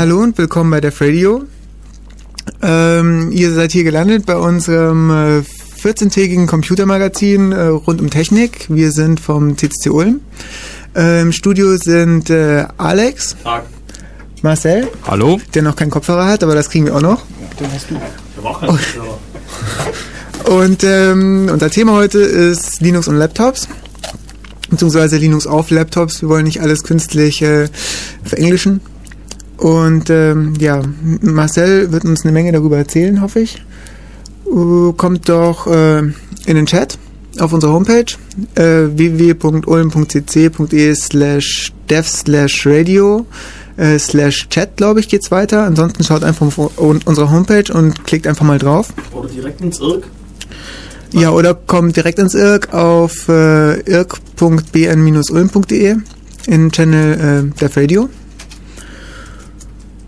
Hallo und willkommen bei der Radio. Ähm, ihr seid hier gelandet bei unserem äh, 14-tägigen Computermagazin äh, rund um Technik. Wir sind vom CCC Ulm. Äh, Im Studio sind äh, Alex, Tag. Marcel, Hallo? der noch keinen Kopfhörer hat, aber das kriegen wir auch noch. Den hast du. Habe auch keinen Kopfhörer. Und ähm, unser Thema heute ist Linux und Laptops. Beziehungsweise Linux auf Laptops. Wir wollen nicht alles künstlich äh, verenglischen. Und ähm, ja, Marcel wird uns eine Menge darüber erzählen, hoffe ich. Uh, kommt doch äh, in den Chat auf unserer Homepage äh, www.ulm.cc.de slash dev slash radio äh, slash chat, glaube ich, geht's weiter. Ansonsten schaut einfach auf un- unsere Homepage und klickt einfach mal drauf. Oder direkt ins Irk. Ja, oder kommt direkt ins IRC auf äh, irk.bn-ulm.de in Channel äh, Dev Radio.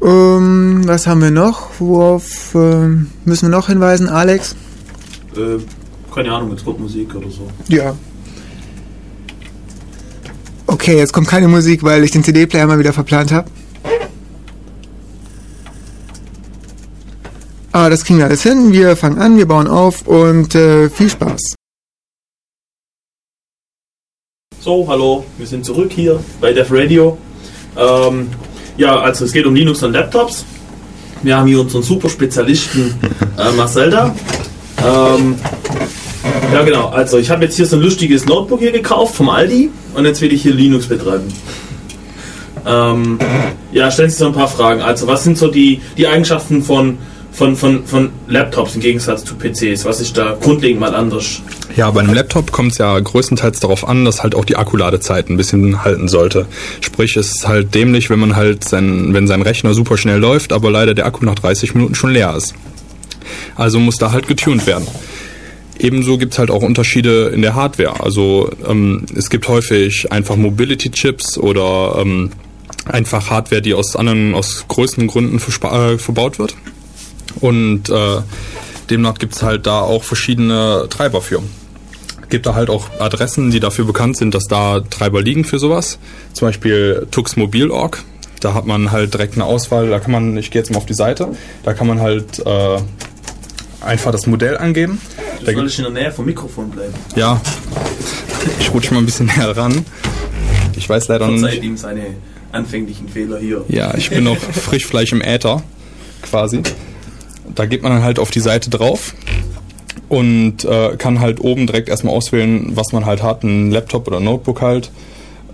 Ähm, was haben wir noch? Worauf äh, müssen wir noch hinweisen, Alex? Äh, keine Ahnung, jetzt kommt Musik oder so. Ja. Okay, jetzt kommt keine Musik, weil ich den CD-Player mal wieder verplant habe. Aber das kriegen wir alles hin. Wir fangen an, wir bauen auf und äh, viel Spaß. So, hallo, wir sind zurück hier bei Dev Radio. Ähm, ja, also es geht um Linux und Laptops. Wir haben hier unseren super Spezialisten äh, Marcel da. Ähm, ja, genau. Also ich habe jetzt hier so ein lustiges Notebook hier gekauft vom Aldi und jetzt will ich hier Linux betreiben. Ähm, ja, stellen Sie so ein paar Fragen. Also was sind so die, die Eigenschaften von, von, von, von Laptops im Gegensatz zu PCs? Was ist da grundlegend mal anders? Ja, bei einem Laptop kommt es ja größtenteils darauf an, dass halt auch die Akkuladezeit ein bisschen halten sollte. Sprich, es ist halt dämlich, wenn man halt sein, wenn sein Rechner super schnell läuft, aber leider der Akku nach 30 Minuten schon leer ist. Also muss da halt getuned werden. Ebenso gibt es halt auch Unterschiede in der Hardware. Also ähm, es gibt häufig einfach Mobility-Chips oder ähm, einfach Hardware, die aus anderen, aus größeren Gründen äh, verbaut wird. Und äh, demnach gibt es halt da auch verschiedene Treiber für. Gibt da halt auch Adressen, die dafür bekannt sind, dass da Treiber liegen für sowas. Zum Beispiel tuxmobil.org. Da hat man halt direkt eine Auswahl. Da kann man, ich gehe jetzt mal auf die Seite, da kann man halt äh, einfach das Modell angeben. Du Da solltest in der Nähe vom Mikrofon bleiben. Ja, ich rutsche mal ein bisschen näher ran. Ich weiß leider Verzeiht nicht. ihm seine anfänglichen Fehler hier. Ja, ich bin noch Frischfleisch im Äther, quasi. Da geht man dann halt auf die Seite drauf und äh, kann halt oben direkt erstmal auswählen, was man halt hat, ein Laptop oder Notebook halt.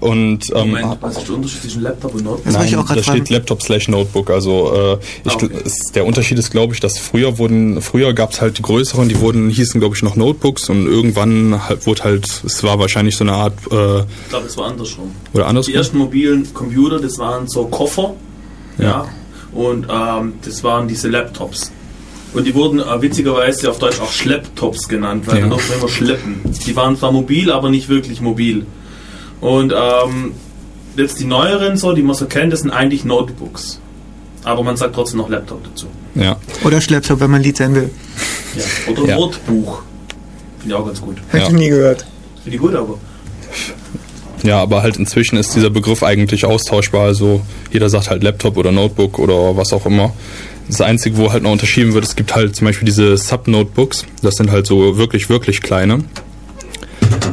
Und ähm, Moment, was ist der Unterschied zwischen Laptop und Notebook? Das wollte ich auch da steht Laptop slash Notebook. Also äh, ich, Ah, okay. ist, der Unterschied ist, glaube ich, dass früher wurden, früher gab es halt die größeren, die wurden hießen, glaube ich, noch Notebooks und irgendwann halt, wurde halt, es war wahrscheinlich so eine Art äh, Ich glaube, es war andersrum. oder Die andersrum. ersten mobilen Computer, das waren so Koffer. Ja. Und ähm, das waren diese Laptops. Und die wurden äh, witzigerweise auf Deutsch auch Schlepptops genannt, weil Ja. man durfte immer schleppen. Die waren zwar mobil, aber nicht wirklich mobil. Und ähm, jetzt die neueren, so, die man so kennt, das sind eigentlich Notebooks. Aber man sagt trotzdem noch Laptop dazu. Ja. Oder Schlepptop, wenn man Lied sein will. Ja. Oder Ja. Notbuch. Finde ich auch ganz gut. Hab Ja. ich nie gehört. Finde ich gut, aber. Ja, aber halt inzwischen ist dieser Begriff eigentlich austauschbar. Also jeder sagt halt Laptop oder Notebook oder was auch immer. Das Einzige, wo halt noch unterschieden wird, es gibt halt zum Beispiel diese Sub-Notebooks. Das sind halt so wirklich, wirklich kleine.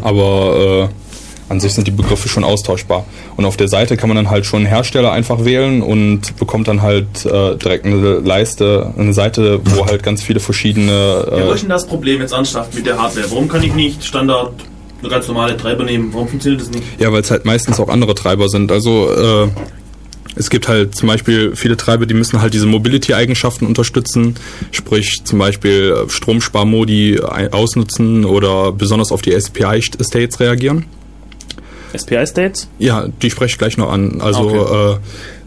Aber äh, an sich sind die Begriffe schon austauschbar. Und auf der Seite kann man dann halt schon einen Hersteller einfach wählen und bekommt dann halt äh, direkt eine Leiste, eine Seite, wo halt ganz viele verschiedene... Ja, Äh, wo ist denn das Problem jetzt ernsthaft mit der Hardware? Warum kann ich nicht Standard eine ganz normale Treiber nehmen? Warum funktioniert das nicht? Ja, weil es halt meistens auch andere Treiber sind. Also äh, es gibt halt zum Beispiel viele Treiber, die müssen halt diese Mobility-Eigenschaften unterstützen, sprich zum Beispiel äh, Stromsparmodi ein- ausnutzen oder besonders auf die SPI-States reagieren. SPI-States? Ja, die spreche ich gleich noch an. Also Okay.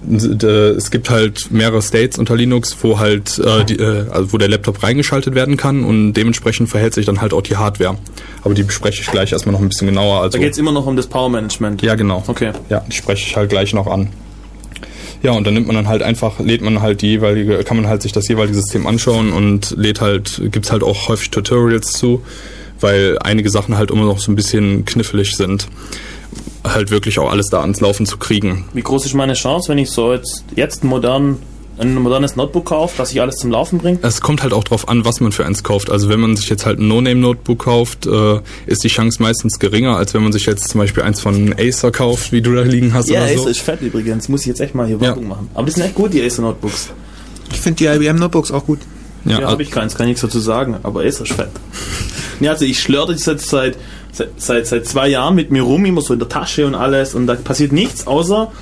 äh, es gibt halt mehrere States unter Linux, wo halt äh, die, äh, also wo der Laptop reingeschaltet werden kann und dementsprechend verhält sich dann halt auch die Hardware. Aber die bespreche ich gleich erstmal noch ein bisschen genauer. Also Da geht es immer noch um das Power-Management. ja, genau. Okay. Ja, die spreche ich halt gleich noch an. Ja, und dann nimmt man dann halt einfach, lädt man halt die jeweilige, kann man halt sich das jeweilige System anschauen und lädt halt, gibt's halt auch häufig Tutorials zu, weil einige Sachen halt immer noch so ein bisschen knifflig sind. halt wirklich auch alles da ans Laufen zu kriegen. Wie groß ist meine Chance, wenn ich so jetzt, jetzt modernen ein modernes Notebook kauft, das sich alles zum Laufen bringt? Es kommt halt auch drauf an, was man für eins kauft. Also wenn man sich jetzt halt ein No-Name-Notebook kauft, äh, ist die Chance meistens geringer, als wenn man sich jetzt zum Beispiel eins von Acer kauft, wie du da liegen hast ja, oder Acer so. ist fett übrigens. Muss ich jetzt echt mal hier Werbung Ja. machen. Aber die sind echt gut, die Acer Notebooks. Ich finde die IBM Notebooks auch gut. Ja, Ja, habe ich keins, kann ich nichts dazu sagen, aber Acer ist fett. ja, also ich schlörte das jetzt seit, seit, seit, seit zwei Jahren mit mir rum, immer so in der Tasche und alles und da passiert nichts, außer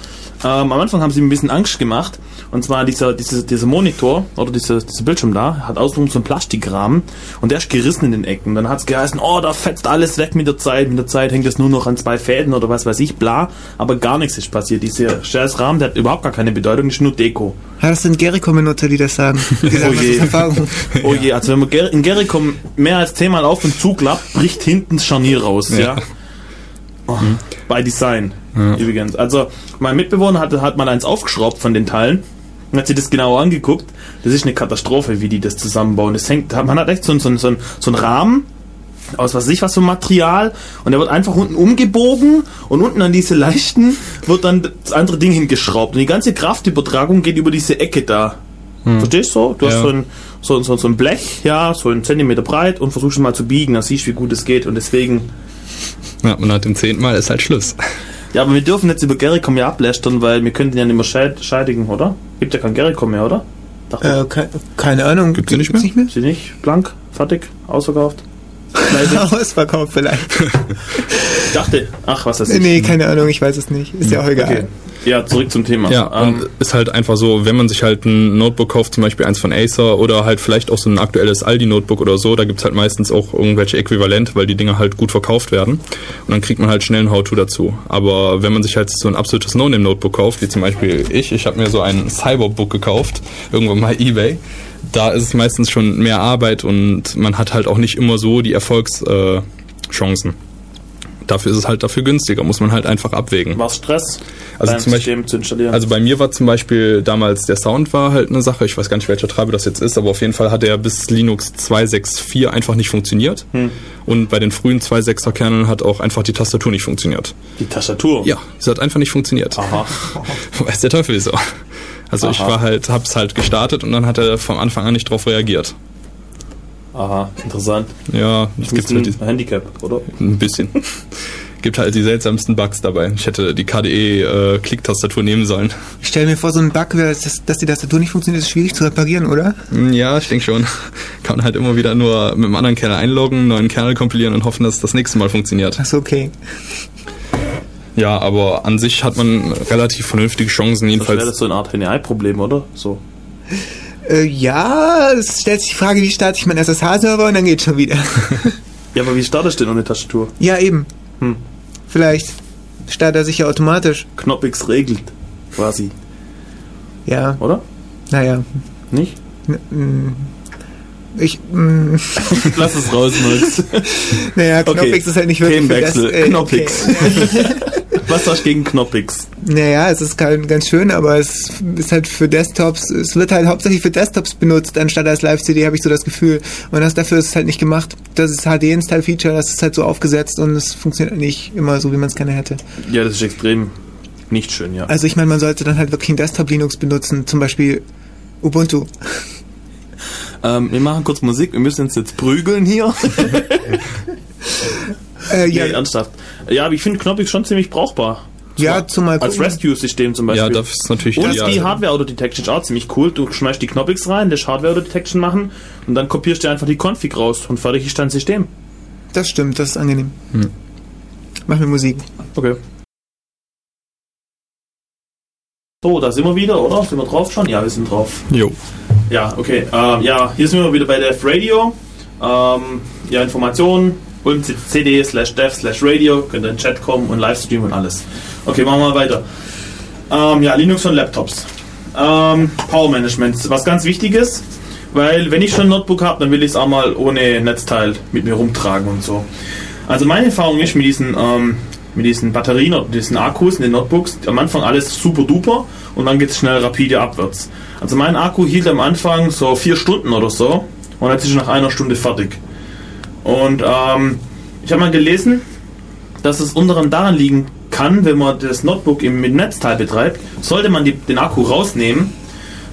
ähm, am Anfang haben sie mir ein bisschen Angst gemacht. Und zwar dieser, dieser, dieser Monitor oder dieser, dieser Bildschirm da hat außenrum so einen Plastikrahmen und der ist gerissen in den Ecken. Dann hat es geheißen, oh, da fetzt alles weg mit der Zeit. Mit der Zeit hängt es nur noch an zwei Fäden oder was weiß ich, bla. Aber gar nichts ist passiert. Dieser scheiß Rahmen, der hat überhaupt gar keine Bedeutung, ist nur Deko. Ja, das sind Gericom-Benutzer, die das sagen. Die sagen Oh je. Erfahrung. Oh je, also wenn man in Gericom mehr als zehnmal auf und zuklappt, bricht hinten das Scharnier raus, ja. Ja. Oh, By Design, übrigens. Also, mein Mitbewohner hat, hat mal eins aufgeschraubt von den Teilen und hat sich das genauer angeguckt. Das ist eine Katastrophe, wie die das zusammenbauen. Das hängt, man hat echt so, einen- so, so, so einen Rahmen aus was weiß ich was für Material und der wird einfach unten umgebogen und unten an diese Leichten wird dann das andere Ding hingeschraubt und die ganze Kraftübertragung geht über diese Ecke da. Verstehst du? Du hast Ja. so ein, so, so, so ein Blech, ja, so einen Zentimeter breit und versuchst mal zu biegen, dann siehst du, wie gut es geht und deswegen ja, und nach dem zehnten Mal ist halt Schluss. ja, aber wir dürfen jetzt über Gericom ja ablästern, weil wir könnten ja nicht mehr scheid scheidigen, oder? Gibt ja kein Gericom mehr, oder? Äh, ke keine Ahnung. Gibt's die nicht mehr? Nicht mehr? Sie nicht? Blank? Fertig? Ausverkauft? Ausverkauft vielleicht. ich dachte, ach, was das ist. nee, keine Ahnung, ich weiß es nicht. Ist ja auch egal. Okay. Ja, zurück zum Thema. Ja, ähm, und ist halt einfach so, wenn man sich halt ein Notebook kauft, zum Beispiel eins von Acer oder halt vielleicht auch so ein aktuelles Aldi-Notebook oder so, da gibt's halt meistens auch irgendwelche Äquivalent, weil die Dinger halt gut verkauft werden. Und dann kriegt man halt schnell ein How-To dazu. Aber wenn man sich halt so ein absolutes No-Name-Notebook kauft, wie zum Beispiel ich, ich habe mir so ein Cyberbook gekauft, irgendwann mal Ebay, da ist es meistens schon mehr Arbeit und man hat halt auch nicht immer so die Erfolgschancen. Äh. Dafür ist es halt dafür günstiger, muss man halt einfach abwägen. war Stress, Also zum Beispiel- System zu installieren? Also bei mir war zum Beispiel damals der Sound war halt eine Sache. Ich weiß gar nicht, welcher Treiber das jetzt ist, aber auf jeden Fall hat er bis Linux 2.6.4 einfach nicht funktioniert. Und bei den frühen 2.6er Kernen hat auch einfach die Tastatur nicht funktioniert. die Tastatur? Ja, es hat einfach nicht funktioniert. Aha. Weiß der Teufel wieso. Also ich Aha. war halt, hab's halt gestartet und dann hat er vom Anfang an nicht drauf reagiert. Aha, interessant. Ja, es Das gibt ist halt ein Handicap, oder? ein bisschen. gibt halt die seltsamsten Bugs dabei. Ich hätte die KDE-Klicktastatur nehmen sollen. Ich stelle mir vor, so ein Bug, dass, dass die Tastatur nicht funktioniert, ist schwierig zu reparieren, oder? Hm, Ja, ich denke schon. Kann man halt immer wieder nur mit einem anderen Kernel einloggen, einen neuen Kernel kompilieren und hoffen, dass es das nächste Mal funktioniert. Achso, okay. Ja, aber an sich hat man relativ vernünftige Chancen, Das wäre jedenfalls. das so eine Art HNI-Problem, oder? So. Äh, ja, es stellt sich die Frage, wie starte ich meinen SSH-Server und dann geht's schon wieder. Ja, aber wie startest du denn ohne Tastatur? ja, eben. Hm. Vielleicht startet er sich ja automatisch. Knoppix regelt, quasi, Ja, oder? naja. Nicht? N- mm, Ich, mm, Lass es raus, Max. naja, Okay. Knoppix ist halt nicht wirklich. Themenwechsel. äh, Knoppix. Was hast du gegen Knoppix? Naja, es ist ganz, schön, aber es ist halt für Desktops, es wird halt hauptsächlich für Desktops benutzt, anstatt als Live-CD, habe ich so das Gefühl. Und das, dafür ist es halt nicht gemacht. Das ist HD-Install-Feature, das ist halt so aufgesetzt und es funktioniert nicht immer so, wie man es gerne hätte. Ja, das ist extrem nicht schön, ja. Also ich meine, man sollte dann halt wirklich ein Desktop-Linux benutzen, zum Beispiel Ubuntu. Ähm, wir machen kurz Musik, wir müssen uns jetzt prügeln hier. Äh, Ja, ja, ernsthaft. Ja, aber ich finde Knoppix schon ziemlich brauchbar. ja, zumal Als gucken. Rescue-System zum Beispiel. Ja, das ist natürlich Und ideal. die Hardware-Auto-Detection ist auch ziemlich cool. Du schmeißt die Knoppix rein, lässt Hardware-Auto-Detection machen und dann kopierst du einfach die Config raus und fertig ist dein System. Das stimmt, das ist angenehm. Hm. Mach mir Musik. Okay. So, da sind wir wieder, oder? Sind wir drauf schon? Ja, wir sind drauf. Jo. Ja, okay. Ähm, ja, hier sind wir wieder bei Dev Radio. Ähm, ja, Informationen. Cd slash dev slash radio. Könnt ihr in den Chat kommen und Livestream und alles. Okay, machen wir mal weiter. Ähm, ja, Linux und Laptops. Ähm, Power Management. Was ganz wichtiges. Weil, wenn ich schon ein Notebook habe, dann will ich es auch mal ohne Netzteil mit mir rumtragen und so. Also, meine Erfahrung ist mit diesen, ähm, mit diesen Batterien oder diesen Akkus in den Notebooks, am Anfang alles super duper und dann geht es schnell rapide abwärts. Also mein Akku hielt am Anfang so vier Stunden oder so und jetzt ist nach einer Stunde fertig. Und ähm, ich habe mal gelesen, dass es unter anderem daran liegen kann, wenn man das Notebook im, mit Netzteil betreibt, sollte man die, den Akku rausnehmen,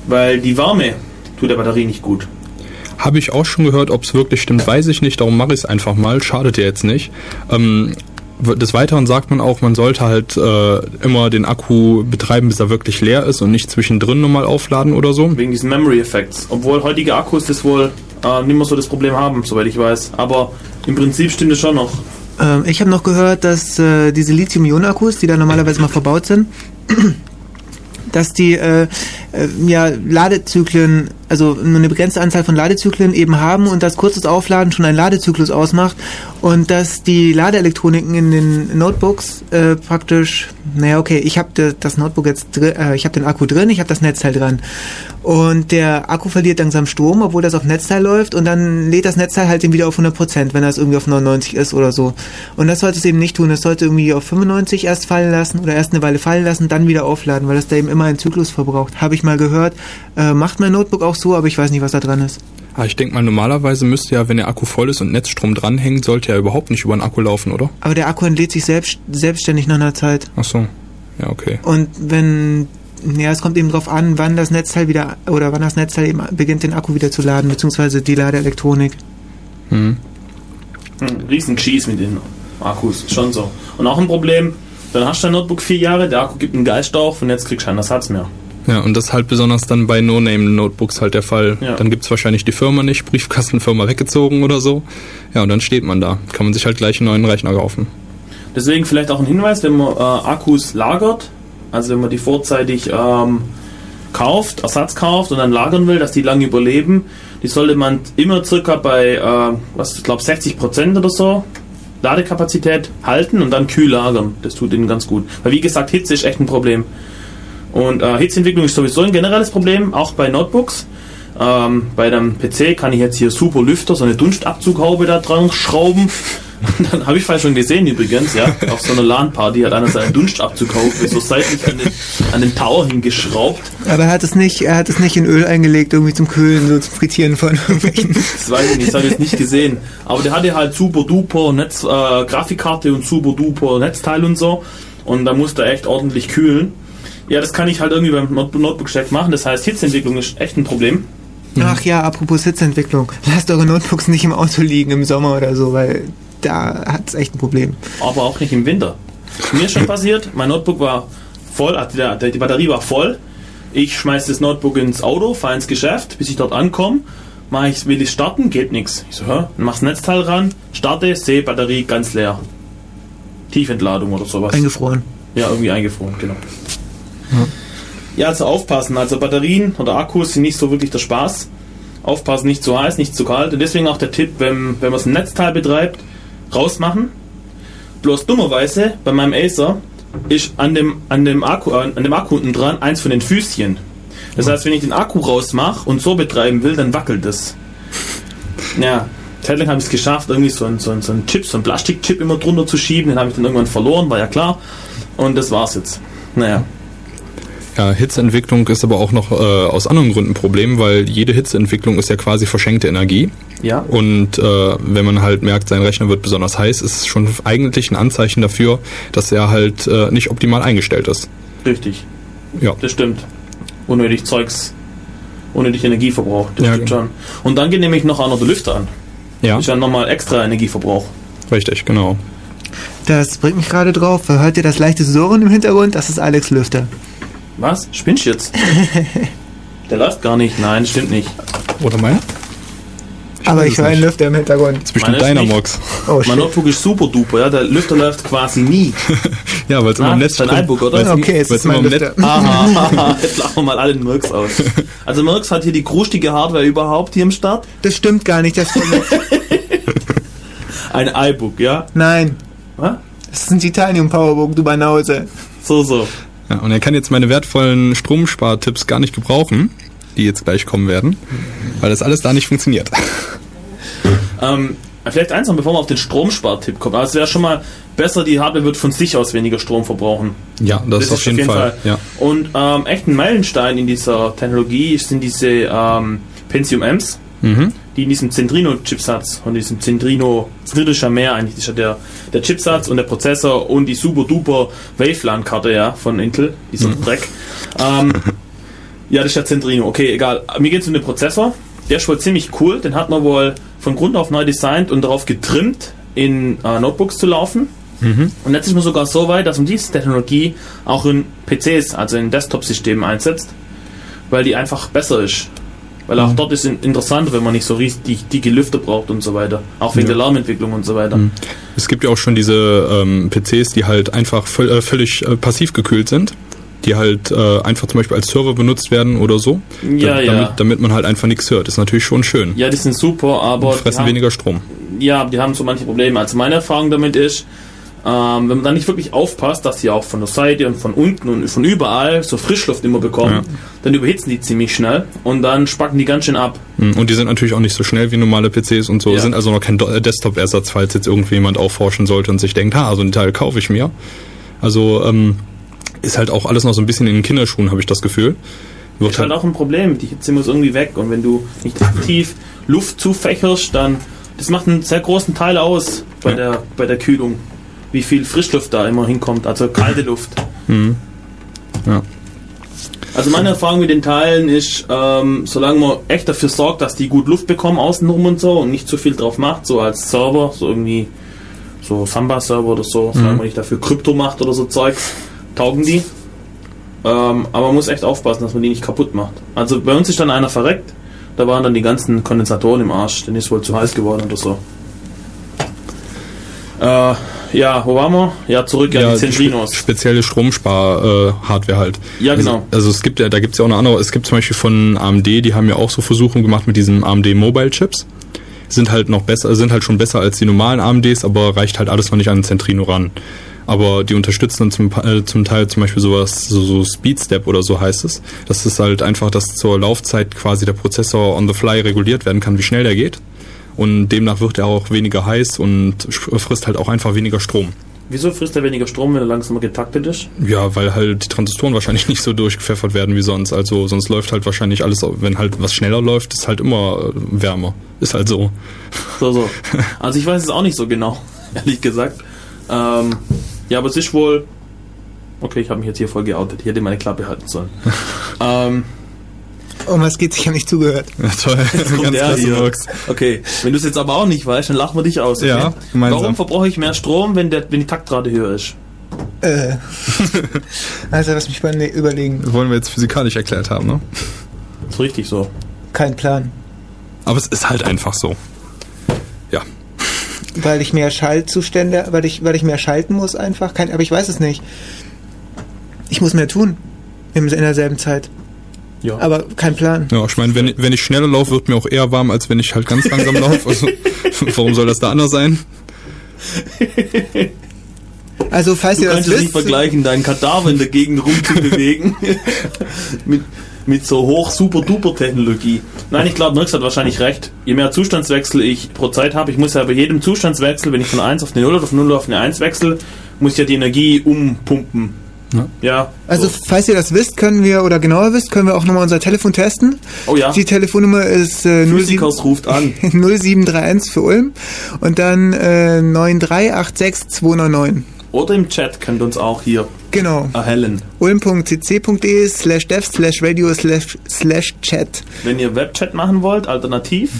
weil die Wärme tut der Batterie nicht gut. Habe ich auch schon gehört, ob es wirklich stimmt, weiß ich nicht, darum mache ich es einfach mal, schadet ja jetzt nicht. Ähm, des Weiteren sagt man auch, man sollte halt äh, immer den Akku betreiben, bis er wirklich leer ist und nicht zwischendrin nochmal aufladen oder so. Wegen diesen Memory-Effekts. Obwohl heutige Akkus das wohl äh, nicht mehr so das Problem haben, soweit ich weiß. Aber im Prinzip stimmt es schon noch. Ähm, ich habe noch gehört, dass äh, diese Lithium-Ionen-Akkus, die da normalerweise mal verbaut sind, dass die äh, äh, ja, Ladezyklen, also nur eine begrenzte Anzahl von Ladezyklen eben haben und dass kurzes Aufladen schon einen Ladezyklus ausmacht und dass die Ladeelektroniken in den Notebooks äh, praktisch, naja okay, ich habe das Notebook jetzt, äh, ich habe den Akku drin, ich habe das Netzteil dran und der Akku verliert langsam Strom, obwohl das auf Netzteil läuft und dann lädt das Netzteil halt den wieder auf 100%, wenn das irgendwie auf 99 ist oder so. Und das sollte es eben nicht tun, es sollte irgendwie auf 95 erst fallen lassen oder erst eine Weile fallen lassen, dann wieder aufladen, weil das da eben immer einen Zyklus verbraucht. Habe ich mal gehört, äh, macht mein Notebook auch so, aber ich weiß nicht, was da dran ist. Ah, ich denke mal, normalerweise müsste ja, wenn der Akku voll ist und Netzstrom dranhängt, sollte er überhaupt nicht über den Akku laufen, oder? Aber der Akku entlädt sich selbst, selbstständig nach einer Zeit. Ach so. Ja, okay. Und wenn ja, es kommt eben darauf an, wann das Netzteil wieder oder wann das Netzteil eben beginnt, den Akku wieder zu laden, beziehungsweise die Ladeelektronik. Hm. Ein riesen Cheese mit den Akkus, schon so. Und auch ein Problem, dann hast du dein Notebook vier Jahre, der Akku gibt einen Geist auf und jetzt kriegst du keinen Ersatz mehr. Ja, und das ist halt besonders dann bei No-Name-Notebooks halt der Fall. Ja. Dann gibt es wahrscheinlich die Firma nicht, Briefkastenfirma weggezogen oder so. Ja, und dann steht man da. Kann man sich halt gleich einen neuen Rechner kaufen. Deswegen vielleicht auch ein Hinweis, wenn man äh, Akkus lagert, also wenn man die vorzeitig ähm, kauft, Ersatz kauft und dann lagern will, dass die lange überleben, die sollte man immer circa bei, äh, was ich glaube 60 Prozent oder so Ladekapazität halten und dann kühl lagern. Das tut ihnen ganz gut. Weil wie gesagt, Hitze ist echt ein Problem. Und äh, Hitzeentwicklung ist sowieso ein generelles Problem, auch bei Notebooks. Ähm, bei dem PC kann ich jetzt hier super Lüfter, so eine Dunstabzughaube da dran schrauben dann habe ich vorhin schon gesehen übrigens, ja, auf so einer LAN-Party hat einer seinen Dunstabzug so seitlich an den, an den Tower hingeschraubt. Aber er hat es nicht, er hat es nicht in Öl eingelegt, irgendwie zum Kühlen, so zum Frittieren von irgendwelchen. Das weiß ich nicht, das habe ich jetzt nicht gesehen. Aber der hatte halt super duper Netz, äh, Grafikkarte und super duper Netzteil und so. Und da musste er echt ordentlich kühlen. Ja, das kann ich halt irgendwie beim Notebook-Chef machen. Das heißt, Hitzeentwicklung ist echt ein Problem. Ach ja, apropos Hitzeentwicklung. Lasst eure Notebooks nicht im Auto liegen im Sommer oder so, weil da hat es echt ein Problem. Aber auch nicht im Winter. Mir ist schon passiert, mein Notebook war voll, also die Batterie war voll. Ich schmeiße das Notebook ins Auto, fahre ins Geschäft, bis ich dort ankomme. Mach ich, will ich starten, geht nichts. Ich so, hä? Mach das Netzteil ran, starte, sehe Batterie ganz leer. Tiefentladung oder sowas. Eingefroren. Ja, irgendwie eingefroren, genau. Ja. also aufpassen. Also Batterien oder Akkus sind nicht so wirklich der Spaß. Aufpassen, nicht zu heiß, nicht zu kalt. Und deswegen auch der Tipp, wenn, wenn man es ein Netzteil betreibt, rausmachen. Bloß dummerweise bei meinem Acer ist an dem, an dem Akku, äh, an dem Akku unten dran eins von den Füßchen. Das heißt, wenn ich den Akku rausmache und so betreiben will, dann wackelt es. Ja, zeitlang habe ich es geschafft, irgendwie so ein, so, ein, so ein Chip, so ein Plastikchip immer drunter zu schieben. Den habe ich dann irgendwann verloren, war ja klar. Und das war's jetzt. Naja. Ja, Hitzeentwicklung ist aber auch noch äh, aus anderen Gründen ein Problem, weil jede Hitzeentwicklung ist ja quasi verschenkte Energie. Ja. Und äh, wenn man halt merkt, sein Rechner wird besonders heiß, ist es schon eigentlich ein Anzeichen dafür, dass er halt äh, nicht optimal eingestellt ist. Richtig. Ja. Das stimmt. Unnötig Zeugs, unnötig Energieverbrauch. Das Ja, stimmt genau. schon. Und dann geht nämlich noch einer der Lüfter an. Ja, Ist ja nochmal extra Energieverbrauch. richtig, genau. Das bringt mich gerade drauf. Hört ihr das leichte Surren im Hintergrund? Das ist Alex Lüfter. Was? Spinnst du jetzt? Der läuft gar nicht. Nein, stimmt nicht. Oder meiner? Aber ich höre einen. Lüfter im Hintergrund. Das ist bestimmt ist deiner. Mox. Oh, Mein. Notebook ist super duper, ja. Der Lüfter läuft quasi nie. Ja, weil es immer im Netz dein iBook, oder? Okay, es ist mein Lüfter. Netz. Aha, jetzt lachen wir mal alle den Merx aus. Also Merx hat hier die krustige Hardware überhaupt hier im Start. Das stimmt gar nicht. Das Ein iBook, ja. Nein, Was? das ist ein Titanium Powerbook, du Banause. So, so. Ja, und er kann jetzt meine wertvollen Stromspartipps gar nicht gebrauchen, die jetzt gleich kommen werden, weil das alles da nicht funktioniert. Ähm, vielleicht eins noch, bevor wir auf den Stromspartipp kommen. Also es wäre schon mal besser, die Hardware wird von sich aus weniger Strom verbrauchen. Ja, das, ist auf jeden, Fall. Ja. Und ähm, echt ein Meilenstein in dieser Technologie sind diese ähm, Pentium Amps. Die in diesem Centrino-Chipsatz und diesem Centrino, Centrino mehr eigentlich ist ja der, der Chipsatz und der Prozessor und die super duper Waveland-Karte ja von Intel, dieser Dreck. Ähm, ja, das ist ja Centrino. Okay, egal. Mir geht es um den Prozessor. Der ist wohl ziemlich cool. Den hat man wohl von Grund auf neu designt und darauf getrimmt, in äh, Notebooks zu laufen. Und jetzt ist man sogar so weit, dass man diese Technologie auch in PCs, also in Desktop-Systemen einsetzt, weil die einfach besser ist. Weil auch dort ist es interessanter, wenn man nicht so richtig dicke Lüfter braucht und so weiter. Auch wegen der Lärmentwicklung und so weiter. Es gibt ja auch schon diese ähm, PCs, die halt einfach völ äh, völlig äh, passiv gekühlt sind. Die halt äh, einfach zum Beispiel als Server benutzt werden oder so. Ja, ja. Damit, damit man halt einfach nichts hört. Ist natürlich schon schön. Ja, die sind super, aber die fressen haben, weniger Strom. ja, die haben so manche Probleme. Also meine Erfahrung damit ist, ähm, wenn man dann nicht wirklich aufpasst, dass die auch von der Seite und von unten und von überall so Frischluft immer bekommen, Ja. dann überhitzen die ziemlich schnell und dann spacken die ganz schön ab. Mm, Und die sind natürlich auch nicht so schnell wie normale PCs und so. Ja. Sind also noch kein äh, Desktop-Ersatz, falls jetzt irgendjemand aufforschen sollte und sich denkt, ha, so ein Teil kaufe ich mir. Also ähm, ist halt auch alles noch so ein bisschen in den Kinderschuhen, habe ich das Gefühl. Wird ist halt auch ein Problem. Die Hitze muss irgendwie weg. Und wenn du nicht aktiv Luft zufächerst, dann das macht einen sehr großen Teil aus bei, Ja. der, bei der Kühlung. Wie viel Frischluft da immer hinkommt, also kalte Luft. Mhm. Ja. Also meine Erfahrung mit den Teilen ist, ähm, solange man echt dafür sorgt, dass die gut Luft bekommen außenrum und so und nicht zu viel drauf macht, so als Server, so irgendwie so Samba-Server oder so, solange man nicht dafür Krypto macht oder so Zeugs, taugen die. Ähm, aber man muss echt aufpassen, dass man die nicht kaputt macht. Also bei uns ist dann einer verreckt, da waren dann die ganzen Kondensatoren im Arsch, den ist wohl zu heiß geworden oder so. Äh, ja, wo waren wir? Ja, zurück an die Centrinos. spe spezielle Stromspar-Hardware halt. Ja, genau. Also, also es gibt ja, da gibt es ja auch eine andere, es gibt zum Beispiel von AMD, die haben ja auch so Versuche gemacht mit diesen AMD Mobile Chips. Sind halt noch besser, sind halt schon besser als die normalen AMDs, aber reicht halt alles noch nicht an den Centrino ran. Aber die unterstützen dann zum, äh, zum Teil zum Beispiel sowas, so, so Speedstep oder so heißt es. Das ist halt einfach, dass zur Laufzeit quasi der Prozessor on the fly reguliert werden kann, wie schnell der geht. Und demnach wird er auch weniger heiß und frisst halt auch einfach weniger Strom. Wieso frisst er weniger Strom, wenn er langsamer getaktet ist? Ja, weil halt die Transistoren wahrscheinlich nicht so durchgepfeffert werden wie sonst. Also sonst läuft halt wahrscheinlich alles, wenn halt was schneller läuft, ist halt immer äh, wärmer. Ist halt so. So, so. Also ich weiß es auch nicht so genau, ehrlich gesagt. Ähm, ja, aber es ist wohl. Okay, ich habe mich jetzt hier voll geoutet. Ich hätte meine Klappe halten sollen. ähm, Um was geht's? Ich habe nicht zugehört. Ja, toll. kommt der hier. Okay, wenn du es jetzt aber auch nicht weißt, dann lachen wir dich aus. Okay? Ja, gemeinsam. Warum verbrauche ich mehr Strom, wenn, der, wenn die Taktrate höher ist? Äh. also lass mich mal ne- überlegen. Das wollen wir jetzt physikalisch erklärt haben, ne? ist richtig so. Kein Plan. Aber es ist halt einfach so. Ja. Weil ich mehr Schaltzustände, weil ich, weil ich mehr schalten muss einfach. Kein, aber ich weiß es nicht. Ich muss mehr tun. In derselben Zeit. Ja. Aber kein Plan. Ja, ich meine, wenn, wenn ich schneller laufe, wird mir auch eher warm, als wenn ich halt ganz langsam laufe. Also, warum soll das da anders sein? Also falls du ihr das kannst es nicht wisst, vergleichen, deinen Kadaver in der Gegend rumzubewegen. mit, mit so hoch super duper Technologie. Nein, ich glaube, Nix hat wahrscheinlich recht. Je mehr Zustandswechsel ich pro Zeit habe, ich muss ja bei jedem Zustandswechsel, wenn ich von 1 auf eine 0 oder von 0 auf eine 1 wechsle, muss ich ja die Energie umpumpen. Ja. Ja. also so. falls ihr das wisst, können wir, oder genauer wisst, können wir auch nochmal unser Telefon testen. Oh ja. Die Telefonnummer ist äh, 07, Physikers ruft an. 0731 für Ulm und dann äh, 9386299. Oder im Chat könnt ihr uns auch hier Genau. erhellen. ulm.cc.de slash dev slash radio slash, slash chat. Wenn ihr Webchat machen wollt, alternativ,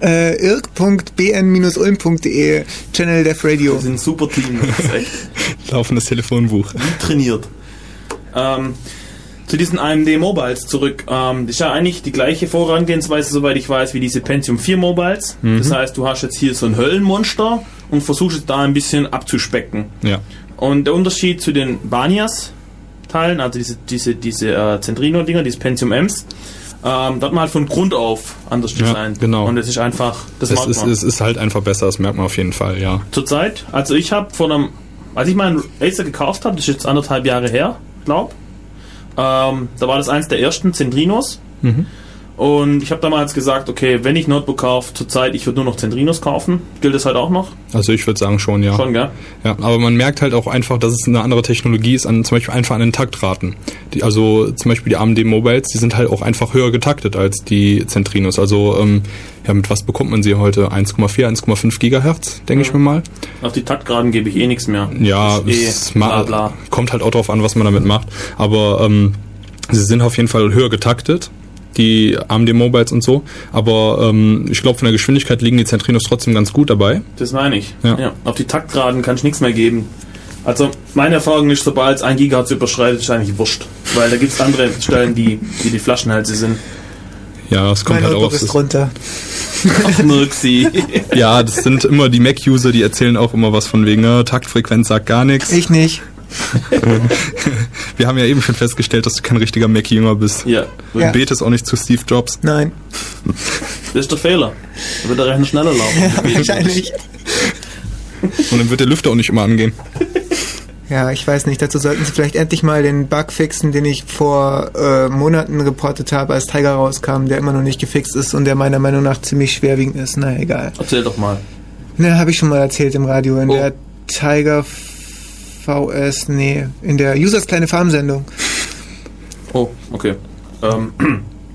Äh, irk.bn-ulm.de Channel Dev Radio. wir sind ein super Team. Laufendes Telefonbuch. trainiert. Ähm, zu diesen AMD Mobiles zurück. Ähm, das ist ja eigentlich die gleiche Vorangehensweise, soweit ich weiß, wie diese Pentium 4 Mobiles. Das heißt, du hast jetzt hier so ein Höllenmonster und versuchst es da ein bisschen abzuspecken. Ja. Und der Unterschied zu den Banias Teilen, also diese, diese, diese äh, Centrino-Dinger, diese Pentium Ms, ähm, da hat man halt von Grund auf anders Ja, designt. genau. Und es ist einfach, das Es ist, es ist halt einfach besser, das merkt man auf jeden Fall, ja. Zurzeit, also ich habe von einem, als ich meinen Acer gekauft habe, das ist jetzt anderthalb Jahre her, glaub, ähm, da war das eins der ersten Centrinos. Mhm. Und ich habe damals gesagt, okay, wenn ich Notebook kaufe, zurzeit, ich würde nur noch Centrinos kaufen. Gilt das halt auch noch? Also ich würde sagen schon, ja. Schon, gell? Ja, aber man merkt halt auch einfach, dass es eine andere Technologie ist, an, zum Beispiel einfach an den Taktraten. Die, also zum Beispiel die AMD Mobiles, die sind halt auch einfach höher getaktet als die Centrinos. Also ähm, ja, mit was bekommt man sie heute? 1,4, 1,5 Gigahertz, denke ich mir mal. Auf die Taktgraden gebe ich eh nichts mehr. Ja, ist eh bla bla. kommt halt auch drauf an, was man damit macht. Aber ähm, sie sind auf jeden Fall höher getaktet, die AMD Mobiles und so. Aber ähm, ich glaube, von der Geschwindigkeit liegen die Centrinos trotzdem ganz gut dabei. Das meine ich. Ja. Auf die Taktgraden kann ich nichts mehr geben. Also meine Erfahrung ist, sobald es 1 Gigahertz überschreitet, ist eigentlich wurscht. Weil da gibt es andere Stellen, die, die die Flaschenhälse sind. Ja, es kommt Mein halt auch Notebook auf ist drunter. Ach. Ja, das sind immer die Mac-User, die erzählen auch immer was von wegen, ne, Taktfrequenz sagt gar nichts. Ich nicht. Wir haben ja eben schon festgestellt, dass du kein richtiger Mac-Jünger bist. ja, Du Ja. betest auch nicht zu Steve Jobs. Nein. das ist der Fehler. Da wird der Rechner schneller laufen. Wahrscheinlich. Und dann wird der Lüfter auch nicht immer angehen. Ja, ich weiß nicht. Dazu sollten sie vielleicht endlich mal den Bug fixen, den ich vor äh, Monaten reportet habe, als Tiger rauskam, der immer noch nicht gefixt ist und der meiner Meinung nach ziemlich schwerwiegend ist. Na egal. Erzähl doch mal. Ne, habe ich schon mal erzählt im Radio. In Oh. der Tiger VS, nee, in der Users kleine Farm-Sendung. Oh, okay. Ähm,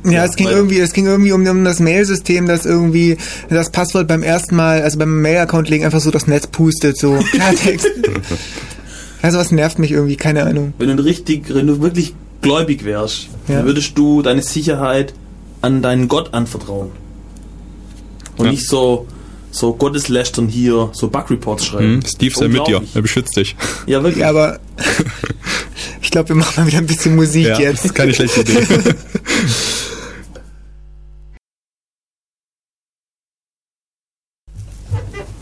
Ja, es ging irgendwie, es ging irgendwie um, um das Mail-System, das irgendwie das Passwort beim ersten Mal, also beim Mail-Account legen, einfach so das Netz pustet, so Klartext. also was nervt mich irgendwie, keine Ahnung. wenn du richtig, wenn du wirklich gläubig wärst, Ja. dann würdest du deine Sicherheit an deinen Gott anvertrauen. Und Ja. nicht so, so Gotteslästern hier, so Bug-Reports schreiben. Hm, Steve sei mit dir, er beschützt dich. Ja, wirklich. Ja, aber ich glaube, wir machen mal wieder ein bisschen Musik Ja, jetzt. das ist keine schlechte Idee.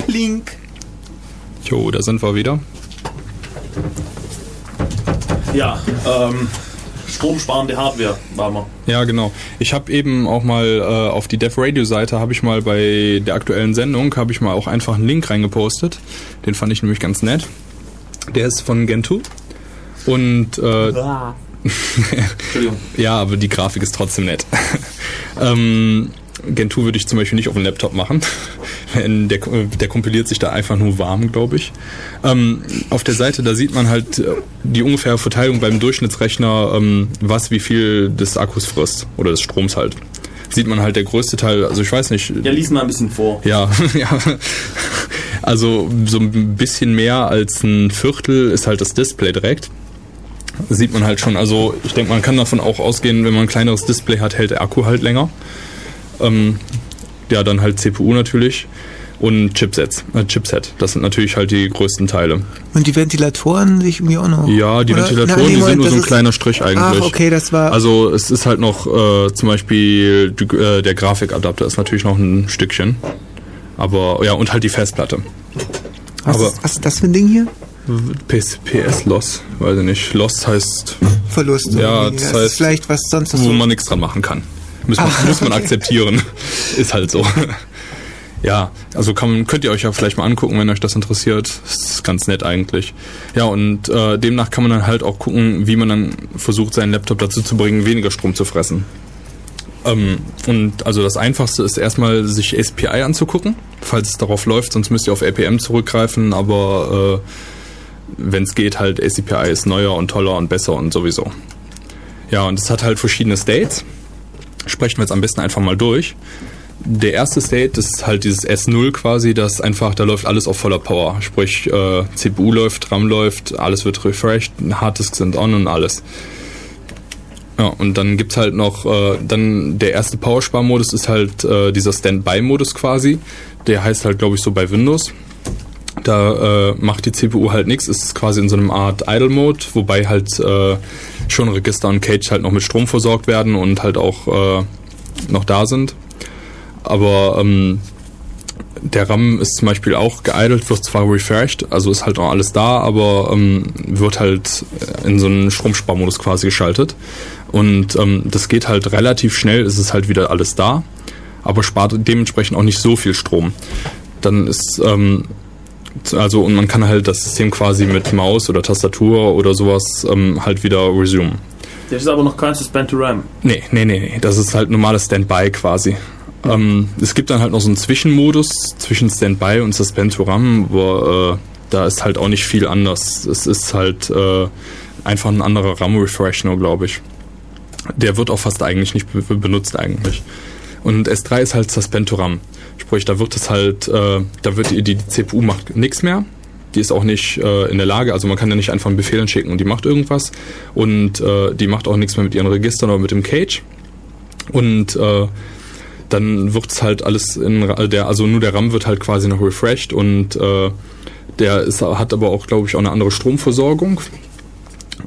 Link. Jo, da sind wir wieder. Ja, ähm, stromsparende Hardware waren wir. Ja, genau. Ich habe eben auch mal äh, auf die Dev Radio Seite habe ich mal bei der aktuellen Sendung habe ich mal auch einfach einen Link reingepostet. Den fand ich nämlich ganz nett. Der ist von Gentoo und äh, Entschuldigung. ja, aber die Grafik ist trotzdem nett. ähm, Gentoo würde ich zum Beispiel nicht auf dem Laptop machen. Wenn Der, der kompiliert sich da einfach nur warm, glaube ich. Ähm, auf der Seite, da sieht man halt äh, die ungefähre Verteilung beim Durchschnittsrechner, ähm, was wie viel des Akkus frisst oder des Stroms halt. Sieht man halt der größte Teil, also ich weiß nicht, Ja, lies mal ein bisschen vor. ja, ja. Also so ein bisschen mehr als ein Viertel ist halt das Display direkt. Sieht man halt schon. Also ich denke, man kann davon auch ausgehen, wenn man ein kleineres Display hat, hält der Akku halt länger. Ähm, ja, dann halt CPU natürlich. Und Chipsets, äh, Chipset. Das sind natürlich halt die größten Teile. Und die Ventilatoren sich irgendwie auch noch. Ja, die Oder? Ventilatoren, Na, die sind nur so ein kleiner Strich eigentlich. Ach, okay, das war. Also es ist halt noch äh, zum Beispiel die, äh, der Grafikadapter ist natürlich noch ein Stückchen. Aber ja, und halt die Festplatte. was, aber- ist, was ist das für ein Ding hier? PS, PS Loss, weiß ich nicht. Loss heißt, Verlust. Ja, das heißt, ist vielleicht was sonst wo man nichts dran machen kann. Muss man, Ah, muss man okay. akzeptieren. Ist halt so. Ja, also kann, könnt ihr euch ja vielleicht mal angucken, wenn euch das interessiert. Das ist ganz nett eigentlich. Ja, und äh, demnach kann man dann halt auch gucken, wie man dann versucht, seinen Laptop dazu zu bringen, weniger Strom zu fressen. Ähm, und also das Einfachste ist erstmal, sich SPI anzugucken, falls es darauf läuft, sonst müsst ihr auf APM zurückgreifen, aber äh, wenn es geht, halt ACPI ist neuer und toller und besser und sowieso. Ja, und es hat halt verschiedene States. Sprechen wir jetzt am besten einfach mal durch. Der erste State ist halt dieses S0 quasi, das einfach, da läuft alles auf voller Power. Sprich, äh, CPU läuft, RAM läuft, alles wird refreshed, Harddisks sind on und alles. Ja, und dann gibt's halt noch, äh, dann der erste Powersparmodus ist halt äh, dieser Standby-Modus quasi. Der heißt halt, glaube ich, so bei Windows. Da äh, macht die CPU halt nichts, ist quasi in so einem Art Idle-Mode, wobei halt äh, schon Register und Cage halt noch mit Strom versorgt werden und halt auch äh, noch da sind. Aber ähm, der RAM ist zum Beispiel auch geidelt, wird zwar refreshed, also ist halt noch alles da, aber ähm, wird halt in so einen Stromsparmodus quasi geschaltet. Und ähm, das geht halt relativ schnell, ist es halt wieder alles da, aber spart dementsprechend auch nicht so viel Strom. Dann ist ähm, also und man kann halt das System quasi mit Maus oder Tastatur oder sowas ähm, halt wieder resume. Das ist aber noch kein Suspend to RAM. Nee, nee, nee, nee. Das ist halt normales Standby quasi. Ähm, es gibt dann halt noch so einen Zwischenmodus zwischen Standby und Suspend to RAM, wo äh, da ist halt auch nicht viel anders. Es ist halt äh, einfach ein anderer RAM-Refresh nur, glaube ich. Der wird auch fast eigentlich nicht be benutzt eigentlich. Und S3 ist halt Suspend to RAM. Sprich, da wird es halt, äh, da wird die, die CPU macht nichts mehr. Die ist auch nicht äh, in der Lage, also man kann ja nicht einfach einen Befehl schicken und die macht irgendwas. Und äh, die macht auch nichts mehr mit ihren Registern oder mit dem Cage. Und äh, dann wird es halt alles in der, also nur der RAM wird halt quasi noch refreshed und äh, der ist, hat aber auch, glaube ich, auch eine andere Stromversorgung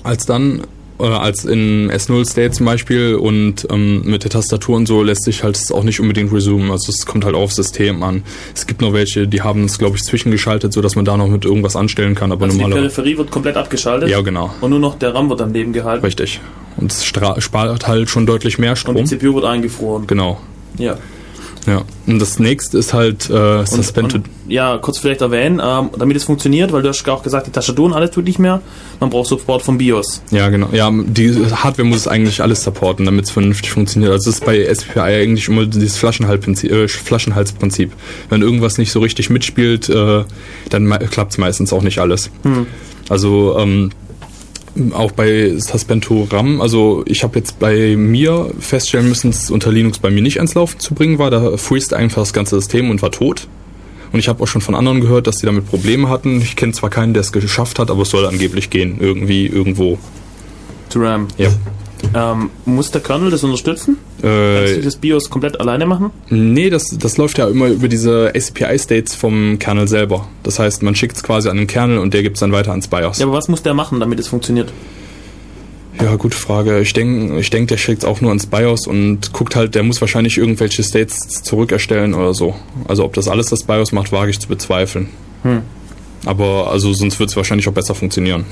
als dann als in S0 State zum Beispiel und ähm, mit der Tastatur und so lässt sich halt auch nicht unbedingt resumen. Also es kommt halt aufs System an. Es gibt noch welche, die haben es, glaube ich, zwischengeschaltet, sodass man da noch mit irgendwas anstellen kann. Aber Also die. Peripherie wird komplett abgeschaltet Ja, genau. und nur noch der RAM wird am Leben gehalten Richtig. Und es spart halt schon deutlich mehr und Strom. die CPU wird eingefroren. Genau. Ja. Ja. Und das nächste ist halt äh, Und, Suspended. und, ja, kurz vielleicht erwähnen, ähm, damit es funktioniert, weil du hast auch gesagt, die Tastatur und alles tut nicht mehr. Man braucht Support vom BIOS. Ja, genau. Ja, die Hardware muss es eigentlich alles supporten, damit es vernünftig funktioniert. Also es ist bei SPI eigentlich immer dieses Flaschenhalsprinzip, äh, Flaschenhalsprinzip. Wenn irgendwas nicht so richtig mitspielt, äh, dann klappt es meistens auch nicht alles. Also ähm, auch bei Suspento RAM, also ich habe jetzt bei mir feststellen müssen, dass es unter Linux bei mir nicht ans Laufen zu bringen war. Da freezed einfach das ganze System und war tot. Und ich habe auch schon von anderen gehört, dass die damit Probleme hatten. Ich kenne zwar keinen, der es geschafft hat, aber es soll angeblich gehen. Irgendwie, irgendwo. To RAM. Ja. Ähm, muss der Kernel das unterstützen? Kannst du Äh, das BIOS komplett alleine machen? nee, das, das läuft ja immer über diese ACPI-States vom Kernel selber. Das heißt, man schickt es quasi an den Kernel und der gibt es dann weiter ans BIOS. Ja, aber was muss der machen, damit es funktioniert? Ja, gute Frage. Ich denke, ich denk, der schickt es auch nur ans BIOS und guckt halt, der muss wahrscheinlich irgendwelche States zurückerstellen oder so. Also ob das alles das BIOS macht, wage ich zu bezweifeln. Hm. Aber also sonst wird es wahrscheinlich auch besser funktionieren.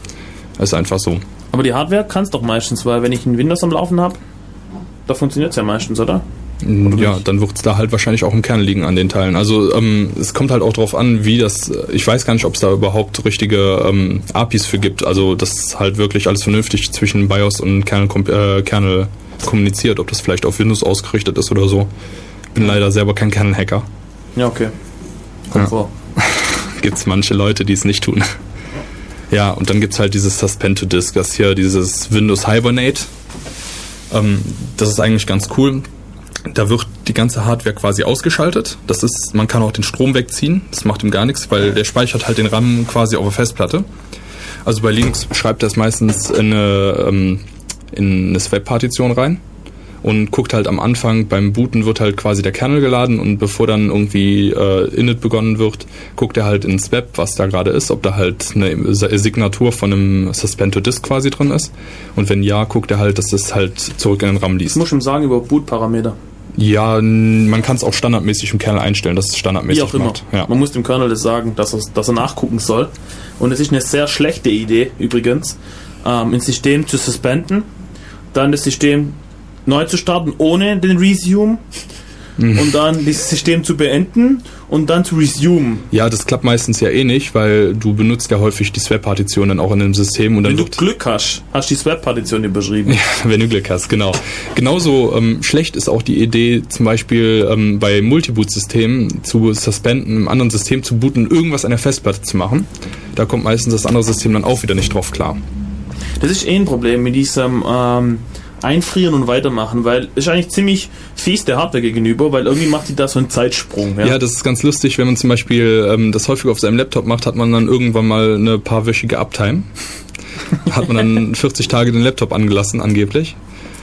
ist einfach so. Aber die Hardware kann es doch meistens, weil wenn ich ein Windows am Laufen habe, da funktioniert es ja meistens, oder? Ja, nicht? dann wird es da halt wahrscheinlich auch im Kern liegen an den Teilen. Also ähm, es kommt halt auch drauf an, wie das. Ich weiß gar nicht, ob es da überhaupt richtige ähm, APIs für gibt. Also dass halt wirklich alles vernünftig zwischen BIOS und Kernel, äh, Kernel kommuniziert. Ob das vielleicht auf Windows ausgerichtet ist oder so. Bin leider selber kein Kernel-Hacker. Ja, okay. Kommt Ja. vor. Gibt es manche Leute, die es nicht tun. Ja, und dann gibt es halt dieses Suspend to Disk, das hier dieses Windows Hibernate. Ähm, das ist eigentlich ganz cool. Da wird die ganze Hardware quasi ausgeschaltet. Das ist, man kann auch den Strom wegziehen. Das macht ihm gar nichts, weil der speichert halt den RAM quasi auf der Festplatte. Also bei Linux schreibt er es meistens in eine, ähm, in eine Swap-Partition rein und guckt halt am Anfang, beim Booten wird halt quasi der Kernel geladen und bevor dann irgendwie äh, Init begonnen wird, guckt er halt ins Web, was da gerade ist, ob da halt eine Signatur von einem Suspend to Disk quasi drin ist. Und wenn ja, guckt er halt, dass das halt zurück in den RAM liest. Ich muss schon sagen über Boot-Parameter. Ja, man kann es auch standardmäßig im Kernel einstellen, dass es standardmäßig Wie auch immer. macht. Ja. Man muss dem Kernel das sagen, dass er, dass er nachgucken soll. Und es ist eine sehr schlechte Idee, übrigens, ähm, ein System zu suspenden, dann das System neu zu starten ohne den Resume Mhm. und dann dieses System zu beenden und dann zu resume. ja, das klappt meistens ja eh nicht, weil du benutzt ja häufig die Swap-Partition dann auch in dem System und dann Wenn du Glück hast, hast du die Swap-Partition überschrieben. Ja, wenn du Glück hast, genau. Genauso ähm, schlecht ist auch die Idee, zum Beispiel ähm, bei Multiboot-Systemen zu suspenden, im anderen System zu booten, irgendwas an der Festplatte zu machen. Da kommt meistens das andere System dann auch wieder nicht drauf klar. Das ist eh ein Problem mit diesem ähm, Einfrieren und Weitermachen, weil es ist eigentlich ziemlich fies der Hardware gegenüber, weil irgendwie macht die da so einen Zeitsprung. Ja, das ist ganz lustig, wenn man zum Beispiel ähm, das häufiger auf seinem Laptop macht, hat man dann irgendwann mal eine paarwöchige Uptime. hat man dann 40 Tage den Laptop angelassen, angeblich.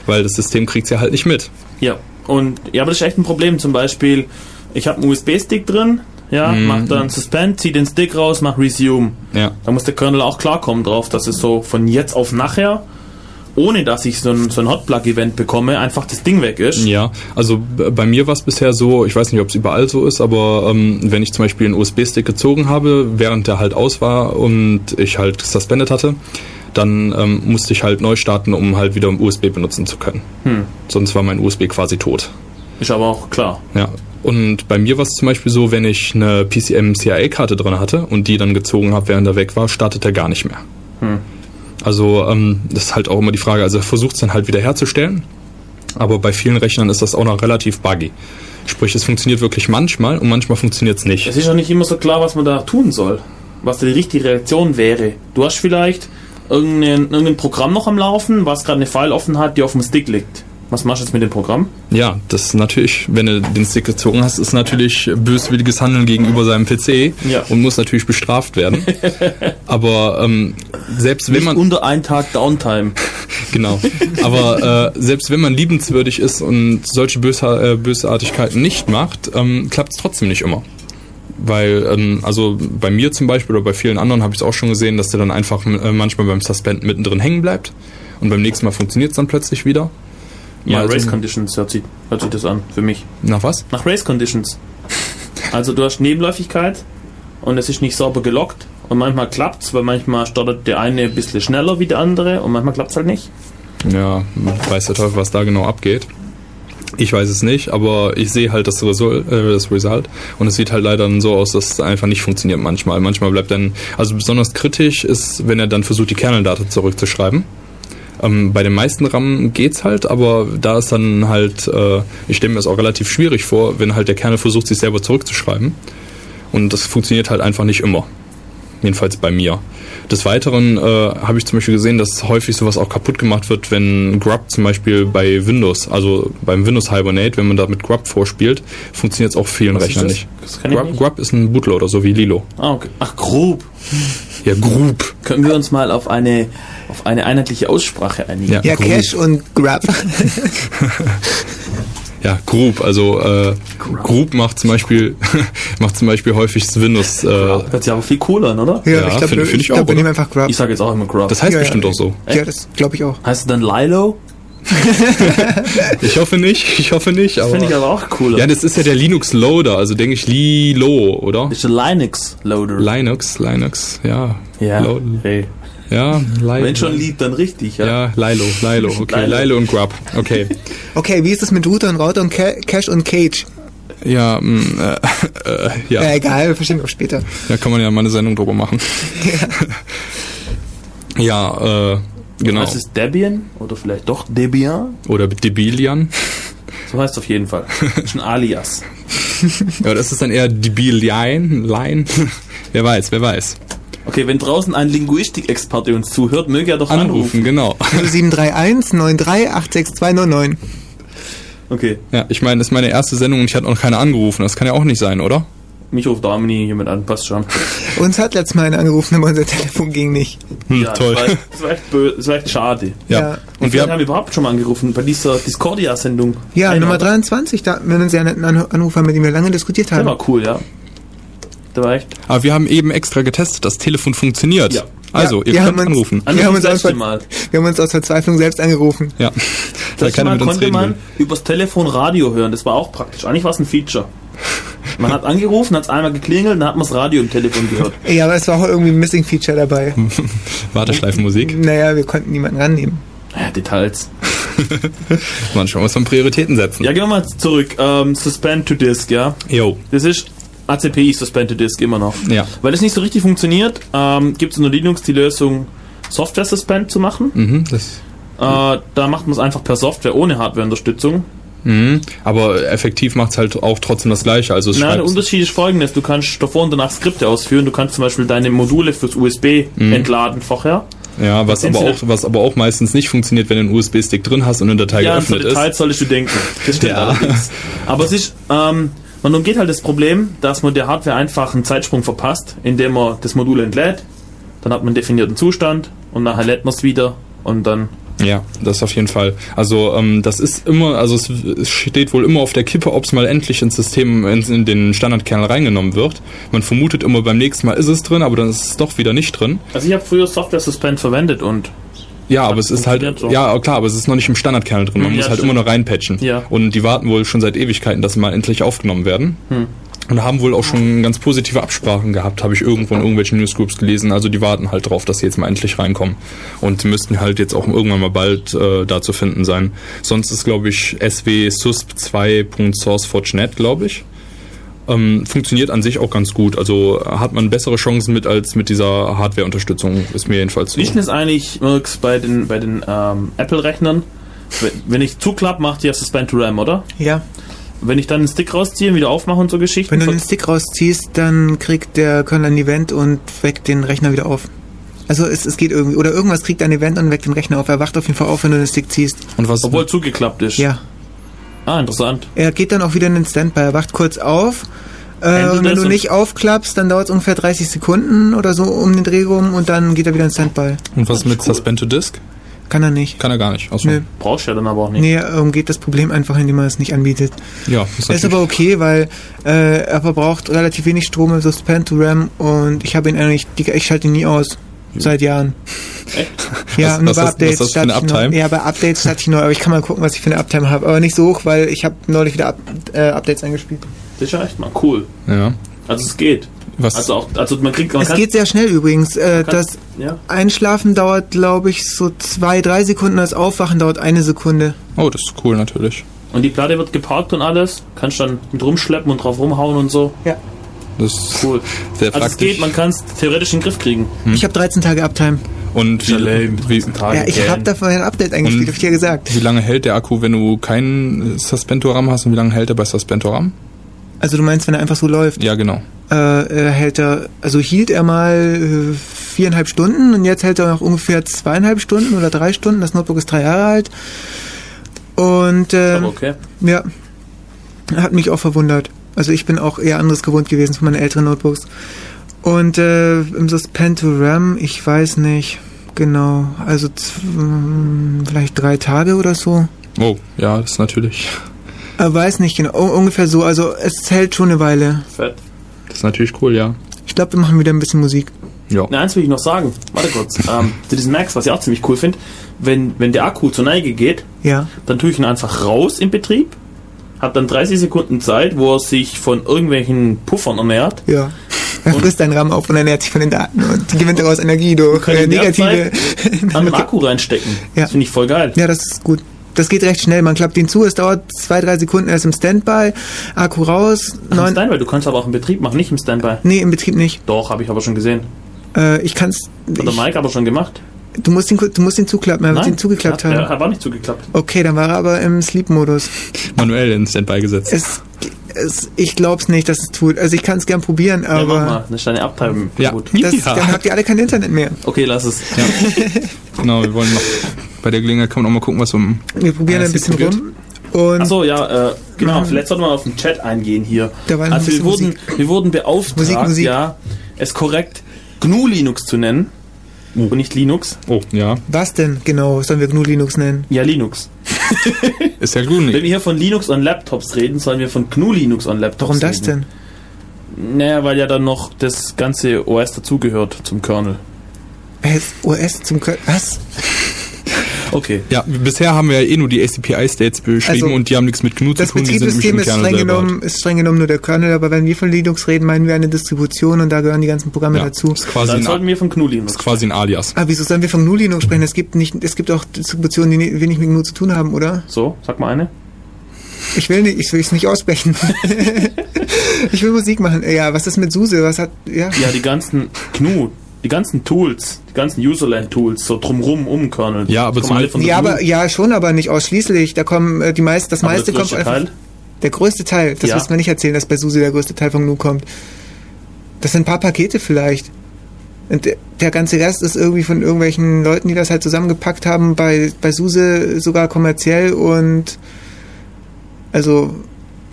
Weil das System kriegt ja halt nicht mit. Ja, und ja, aber das ist echt ein Problem. Zum Beispiel, ich habe einen USB-Stick drin, ja, Mhm. mach dann Suspend, zieh den Stick raus, mach Resume. Ja. Da muss der Kernel auch klarkommen drauf, dass es so von jetzt auf nachher, ohne dass ich so ein, so ein Hotplug-Event bekomme, einfach das Ding weg ist. Ja, also bei mir war es bisher so, ich weiß nicht, ob es überall so ist, aber ähm, wenn ich zum Beispiel einen USB-Stick gezogen habe, während der halt aus war und ich halt suspended hatte, dann ähm, musste ich halt neu starten, um halt wieder USB benutzen zu können. Hm. Sonst war mein USB quasi tot. Ist aber auch klar. Ja. Und bei mir war es zum Beispiel so, wenn ich eine PCM CIA-Karte drin hatte und die dann gezogen habe, während er weg war, startet er gar nicht mehr. Hm. Also ähm, das ist halt auch immer die Frage, also er versucht es dann halt wieder herzustellen, aber bei vielen Rechnern ist das auch noch relativ buggy. Sprich, es funktioniert wirklich manchmal und manchmal funktioniert es nicht. Es ist ja nicht immer so klar, was man da tun soll. Was da die richtige Reaktion wäre. Du hast vielleicht irgendein, irgendein Programm noch am Laufen, was gerade eine File offen hat, die auf dem Stick liegt. Was machst du jetzt mit dem Programm? Ja, das ist natürlich, wenn du den Stick gezogen hast, ist natürlich böswilliges Handeln gegenüber seinem PC Ja. und muss natürlich bestraft werden. Aber ähm, selbst wenn Nicht man unter einen Tag Downtime. genau, aber äh, selbst wenn man liebenswürdig ist und solche Bösa äh, Bösartigkeiten nicht macht, ähm, klappt es trotzdem nicht immer. Weil, ähm, also bei mir zum Beispiel oder bei vielen anderen habe ich es auch schon gesehen, dass der dann einfach äh, manchmal beim Suspend mittendrin hängen bleibt und beim nächsten Mal funktioniert es dann plötzlich wieder. Ja, Mal Race so- Conditions hört sich, hört sich das an, für mich. Nach was? Nach Race Conditions. Also du hast Nebenläufigkeit und es ist nicht sauber gelockt und manchmal klappt's, weil manchmal startet der eine ein bisschen schneller wie der andere und manchmal klappt's halt nicht. Ja, weiß der Teufel, was da genau abgeht. Ich weiß es nicht, aber ich sehe halt das, Result, äh, das Result und es sieht halt leider dann so aus, dass es einfach nicht funktioniert manchmal. Manchmal bleibt dann, also besonders kritisch ist, wenn er dann versucht, die Kerneldaten zurückzuschreiben. Ähm, bei den meisten RAM geht's halt, aber da ist dann halt, äh, ich stelle mir das auch relativ schwierig vor, wenn halt der Kernel versucht, sich selber zurückzuschreiben. Und das funktioniert halt einfach nicht immer. Jedenfalls bei mir. Des Weiteren äh, habe ich zum Beispiel gesehen, dass häufig sowas auch kaputt gemacht wird, wenn Grub zum Beispiel bei Windows, also beim Windows Hibernate, wenn man da mit Grub vorspielt, funktioniert es auf vielen Was das? nicht. Grub, nicht. Grub ist ein Bootloader, so wie Lilo. Ah, okay. Ach, grob. Ja, Grub. Können wir uns mal auf eine, auf eine einheitliche Aussprache einigen? Ja, Ja, Grub. Cash und Grab. Ja, Grub. Also äh, Grub macht zum Beispiel macht zum Beispiel häufig das Windows. Äh, Hört sich aber viel cooler an, oder? Ja, Ja, ich glaube, find- ich, find ich glaub, auch, wir nehmen oder? einfach Grab. Ich sage jetzt auch immer Grub. das heißt Ja, bestimmt ja. auch so. ja, das glaube ich auch. heißt es dann Lilo? Ich hoffe nicht. Ich hoffe nicht. Aber Finde ich aber auch cooler. ja, das ist ja der Linux Loader. Also denke ich Lilo, oder? ist der Linux-Loader. Linux, Linux, ja. ja, Lo- hey. Ja, Lilo. Wenn schon lieb, dann richtig, ja. Ja, Lilo, Lilo, okay, Lilo. Lilo und Grub, okay. Okay, wie ist es mit Router und Router und Ca Cache und Cage? Ja, mh, äh, äh, ja, Ja, egal, wir verstehen wir auch später. da kann man ja mal eine Sendung drüber machen. Ja, äh, genau. Heißt es Debian oder vielleicht doch Debian? Oder Debilian. So heißt es auf jeden Fall. ist ein Alias. Ja, das ist dann eher Debilian, Line. wer weiß, wer weiß. Okay, wenn draußen ein Linguistikexperte uns zuhört, möge er doch anrufen. Anrufen, genau. 0731 93 86299. Okay, Ja, ich meine, das ist meine erste Sendung und ich hatte noch keine angerufen. Das kann ja auch nicht sein, oder? mich ruft Damini jemand an, passt schon. Uns hat letztes Mal einer angerufen, aber unser Telefon ging nicht. Hm, Ja, toll. Das war, echt- das, war echt bö- das war echt schade. Ja. Ja. Und Und wir wir haben überhaupt schon mal angerufen bei dieser Discordia-Sendung. Ja, Nummer oder? 23, da hatten wir einen sehr netten An- Anrufer, mit dem wir lange diskutiert Der haben. war cool, ja. Echt. Aber wir haben eben extra getestet, das Telefon funktioniert. Ja. Also, Ja, ihr könnt uns- anrufen. An Wir haben uns aus- Mal. Wir haben uns aus Verzweiflung selbst angerufen. Ja. Das Mal mit uns konnte man will. übers Telefon Radio hören. Das war auch praktisch. Eigentlich war es ein Feature. Man hat angerufen, hat es einmal geklingelt, dann hat man das Radio im Telefon gehört. Ja, aber es war auch irgendwie ein Missing-Feature dabei. Warteschleifenmusik. Naja, wir konnten niemanden rannehmen. Ja, Details. Manchmal muss man Prioritäten setzen. Ja, gehen wir mal zurück. Ähm, Suspend to Disk, ja. Jo. Das ist ACPI Suspend to Disk immer noch. Ja. Weil es nicht so richtig funktioniert, ähm, gibt es in Linux die Lösung, Software Suspend zu machen. Mhm, das, Äh, da macht man es einfach per Software ohne Hardware-Unterstützung. mhm. Aber effektiv macht es halt auch trotzdem das Gleiche. Also Na, der Unterschied ist folgendes: Du kannst davor und danach Skripte ausführen. Du kannst zum Beispiel deine Module fürs USB Mhm. entladen vorher. Ja, was aber, auch, was aber auch meistens nicht funktioniert, wenn du einen USB-Stick drin hast und eine Datei Ja, geöffnet ist. Details solltest du denken. Das stimmt Ja. allerdings. Aber es ist, ähm, man umgeht halt das Problem, dass man der Hardware einfach einen Zeitsprung verpasst, indem man das Modul entlädt. Dann hat man einen definierten Zustand und nachher lädt man es wieder und dann. Ja, das auf jeden Fall. Also ähm, das ist immer, also es, es steht wohl immer auf der Kippe, ob es mal endlich ins System, in, in den Standardkernel reingenommen wird. Man vermutet immer, beim nächsten Mal ist es drin, aber dann ist es doch wieder nicht drin. Also ich habe früher Software Suspend verwendet und Ja, aber es ist halt, so. ja klar, aber es ist noch nicht im Standardkernel drin. Man Hm, muss ja, halt stimmt. immer noch reinpatchen. Ja. Und die warten wohl schon seit Ewigkeiten, dass sie mal endlich aufgenommen werden. Hm. Und haben wohl auch schon ganz positive Absprachen gehabt, habe ich irgendwo in irgendwelchen Newsgroups gelesen. Also die warten halt drauf, dass sie jetzt mal endlich reinkommen. Und müssten halt jetzt auch irgendwann mal bald äh, da zu finden sein. Sonst ist, glaube ich, SW susp 2.sourceforge.net, glaube ich. Ähm, funktioniert an sich auch ganz gut. Also hat man bessere Chancen mit als mit dieser Hardware-Unterstützung, ist mir jedenfalls so. Wie ist eigentlich, Mirks, bei den, bei den ähm, Apple-Rechnern? Wenn- ich zuklapp, macht die ja Suspend to RAM, oder? Ja. Wenn ich dann den Stick rausziehe und wieder aufmache und so Geschichten. Wenn du den Stick rausziehst, dann kriegt der Kernel ein Event und weckt den Rechner wieder auf. Also es, es geht irgendwie. Oder irgendwas kriegt ein Event und weckt den Rechner auf. Er wacht auf jeden Fall auf, wenn du den Stick ziehst. Und was obwohl zugeklappt ist. Ja. Ah, interessant. Er geht dann auch wieder in den Standby. Er wacht kurz auf. Äh, und wenn du und- nicht aufklappst, dann dauert es ungefähr 30 Sekunden oder so um den Dreh rum und dann geht er wieder in Standby. und was mit cool. Suspend to Disk? Kann er nicht. Kann er gar nicht. Achso. Nö. Brauchst du ja dann aber auch nicht. Nee, er umgeht das Problem einfach, indem er es nicht anbietet. Ja, ist Ist aber okay, weil äh, er verbraucht relativ wenig Strom im Suspend to RAM und ich habe ihn eigentlich, die, ich schalte ihn nie aus. Seit Jahren. Echt? Ja, Was- nur was bei hast- was Updates hast du für eine. Uptime? Ja, bei Updates starte ich neu, aber ich kann mal gucken, was ich für eine Uptime habe. Aber nicht so hoch, weil ich habe neulich wieder Up, äh, Updates eingespielt. Das ist ja echt mal cool. Ja. Also es geht. Was? Also auch, also man kriegt, man Es kann, geht sehr schnell übrigens. Äh, kann- das ja. Einschlafen dauert, glaube ich, so zwei, drei Sekunden. Das Aufwachen dauert eine Sekunde. oh, das ist cool natürlich. Und die Platte wird geparkt und alles. Kannst dann mit rumschleppen und drauf rumhauen und so. Ja. Das ist Cool. sehr Also es praktisch. geht, man kann es theoretisch in den Griff kriegen. Ich habe 13 Tage Uptime. Und wie, wie, Tage Ja, ich habe davon ein Update eingespielt, Und- hab ich dir gesagt. wie lange hält der Akku, wenn du keinen Suspentor-RAM hast und wie lange hält er bei Suspentor-RAM? Also du meinst, wenn er einfach so läuft, Ja, genau. äh, äh, hält er, also hielt er mal äh, viereinhalb Stunden und jetzt hält er noch ungefähr zweieinhalb Stunden oder drei Stunden. Das Notebook ist drei Jahre alt. Und äh, okay. ja, hat mich auch verwundert. Also ich bin auch eher anderes gewohnt gewesen von meinen älteren Notebooks. Und äh, im Suspend to RAM, ich weiß nicht genau, also mh, vielleicht drei Tage oder so. Oh, ja, das ist natürlich, Äh, weiß nicht genau, ungefähr so. Also es hält schon eine Weile. Fett. das ist natürlich cool, ja. Ich glaube, wir machen wieder ein bisschen Musik. Ja. Na, eins will ich noch sagen. Warte kurz. ähm, zu diesen Macs, was ich auch ziemlich cool finde. Wenn, wenn der Akku zur Neige geht, Ja. dann tue ich ihn einfach raus im Betrieb. Hat dann 30 Sekunden Zeit, wo er sich von irgendwelchen Puffern ernährt. Ja. Er Und- frisst deinen RAM auf und ernährt sich von den Daten und gewinnt daraus Energie durch Kann äh, negative. An den Akku reinstecken. Ja. Das finde ich voll geil. ja, das ist gut. Das geht recht schnell. Man klappt ihn zu, es dauert zwei, drei Sekunden, er ist im Standby, Akku raus. Ach, Im Standby, du kannst aber auch im Betrieb machen, nicht im Standby. nee, im Betrieb nicht. Doch, habe ich aber schon gesehen. Äh, ich kann's. Hat der Mike aber schon gemacht. Du musst ihn, du musst ihn zuklappen. Er wird ihn zugeklappt hat, haben. Er war nicht zugeklappt. Okay, dann war er aber im Sleep-Modus. Manuell in Standby gesetzt. Es, es, ich glaub's nicht, dass es tut. Also ich kann es gern probieren, ja, mach aber mal. Dann ist deine Uptime Ja. gut. das, dann habt ihr alle kein Internet mehr. Okay, lass es. Ja. genau, wir wollen noch, bei der Gelegenheit kann man auch mal gucken, was im Wir probieren Ja, ein bisschen probiert. rum. Und Achso, ja, äh, genau. Vielleicht sollten wir auf den Chat eingehen hier. Da war noch also wir wurden, wir wurden beauftragt, Musik, Musik. ja, es korrekt GNU Linux zu nennen. Und nicht Linux. Oh, ja. was denn genau sollen wir GNU Linux nennen? Ja, Linux. Ist ja Wenn gut. wir hier von Linux on Laptops reden, sollen wir von GNU Linux on Laptops Warum das reden. denn? Naja, weil ja dann noch das ganze OS dazugehört zum Kernel. S OS zum Kö Was? Okay. Ja, bisher haben wir ja eh nur die ACPI-States beschrieben Also, und die haben nichts mit GNU zu Das tun, die sind nämlich Betriebssystem im ist Kernel streng, selber. genommen, ist streng genommen nur der Kernel, aber wenn wir von Linux reden, meinen wir eine Distribution und da gehören die ganzen Programme Ja, dazu. ist quasi, Dann ein, sollten wir von GNU Linux. ist quasi ein Alias. Ah, wieso sollen wir von GNU Linux sprechen? Es gibt nicht, es gibt auch Distributionen, die ni- wenig mit GNU zu tun haben, oder? So, sag mal eine. Ich will nicht, ich will es nicht aussprechen. ich will Musik machen. Ja, was ist mit SUSE? Was hat, ja? Ja, die ganzen GNU, die ganzen Tools, die ganzen Userland-Tools, so drumrum um Kernel. Ja, aber kommen zum alle von Ja, GNU. aber, ja, schon, aber nicht ausschließlich. Da kommen äh, die meisten, das Aber meiste der kommt größte einfach. Teil? Der größte Teil, das Ja. müssen wir nicht erzählen, dass bei SUSE der größte Teil von GNU kommt. Das sind ein paar Pakete vielleicht. Und der, der ganze Rest ist irgendwie von irgendwelchen Leuten, die das halt zusammengepackt haben, bei, bei SUSE sogar kommerziell und also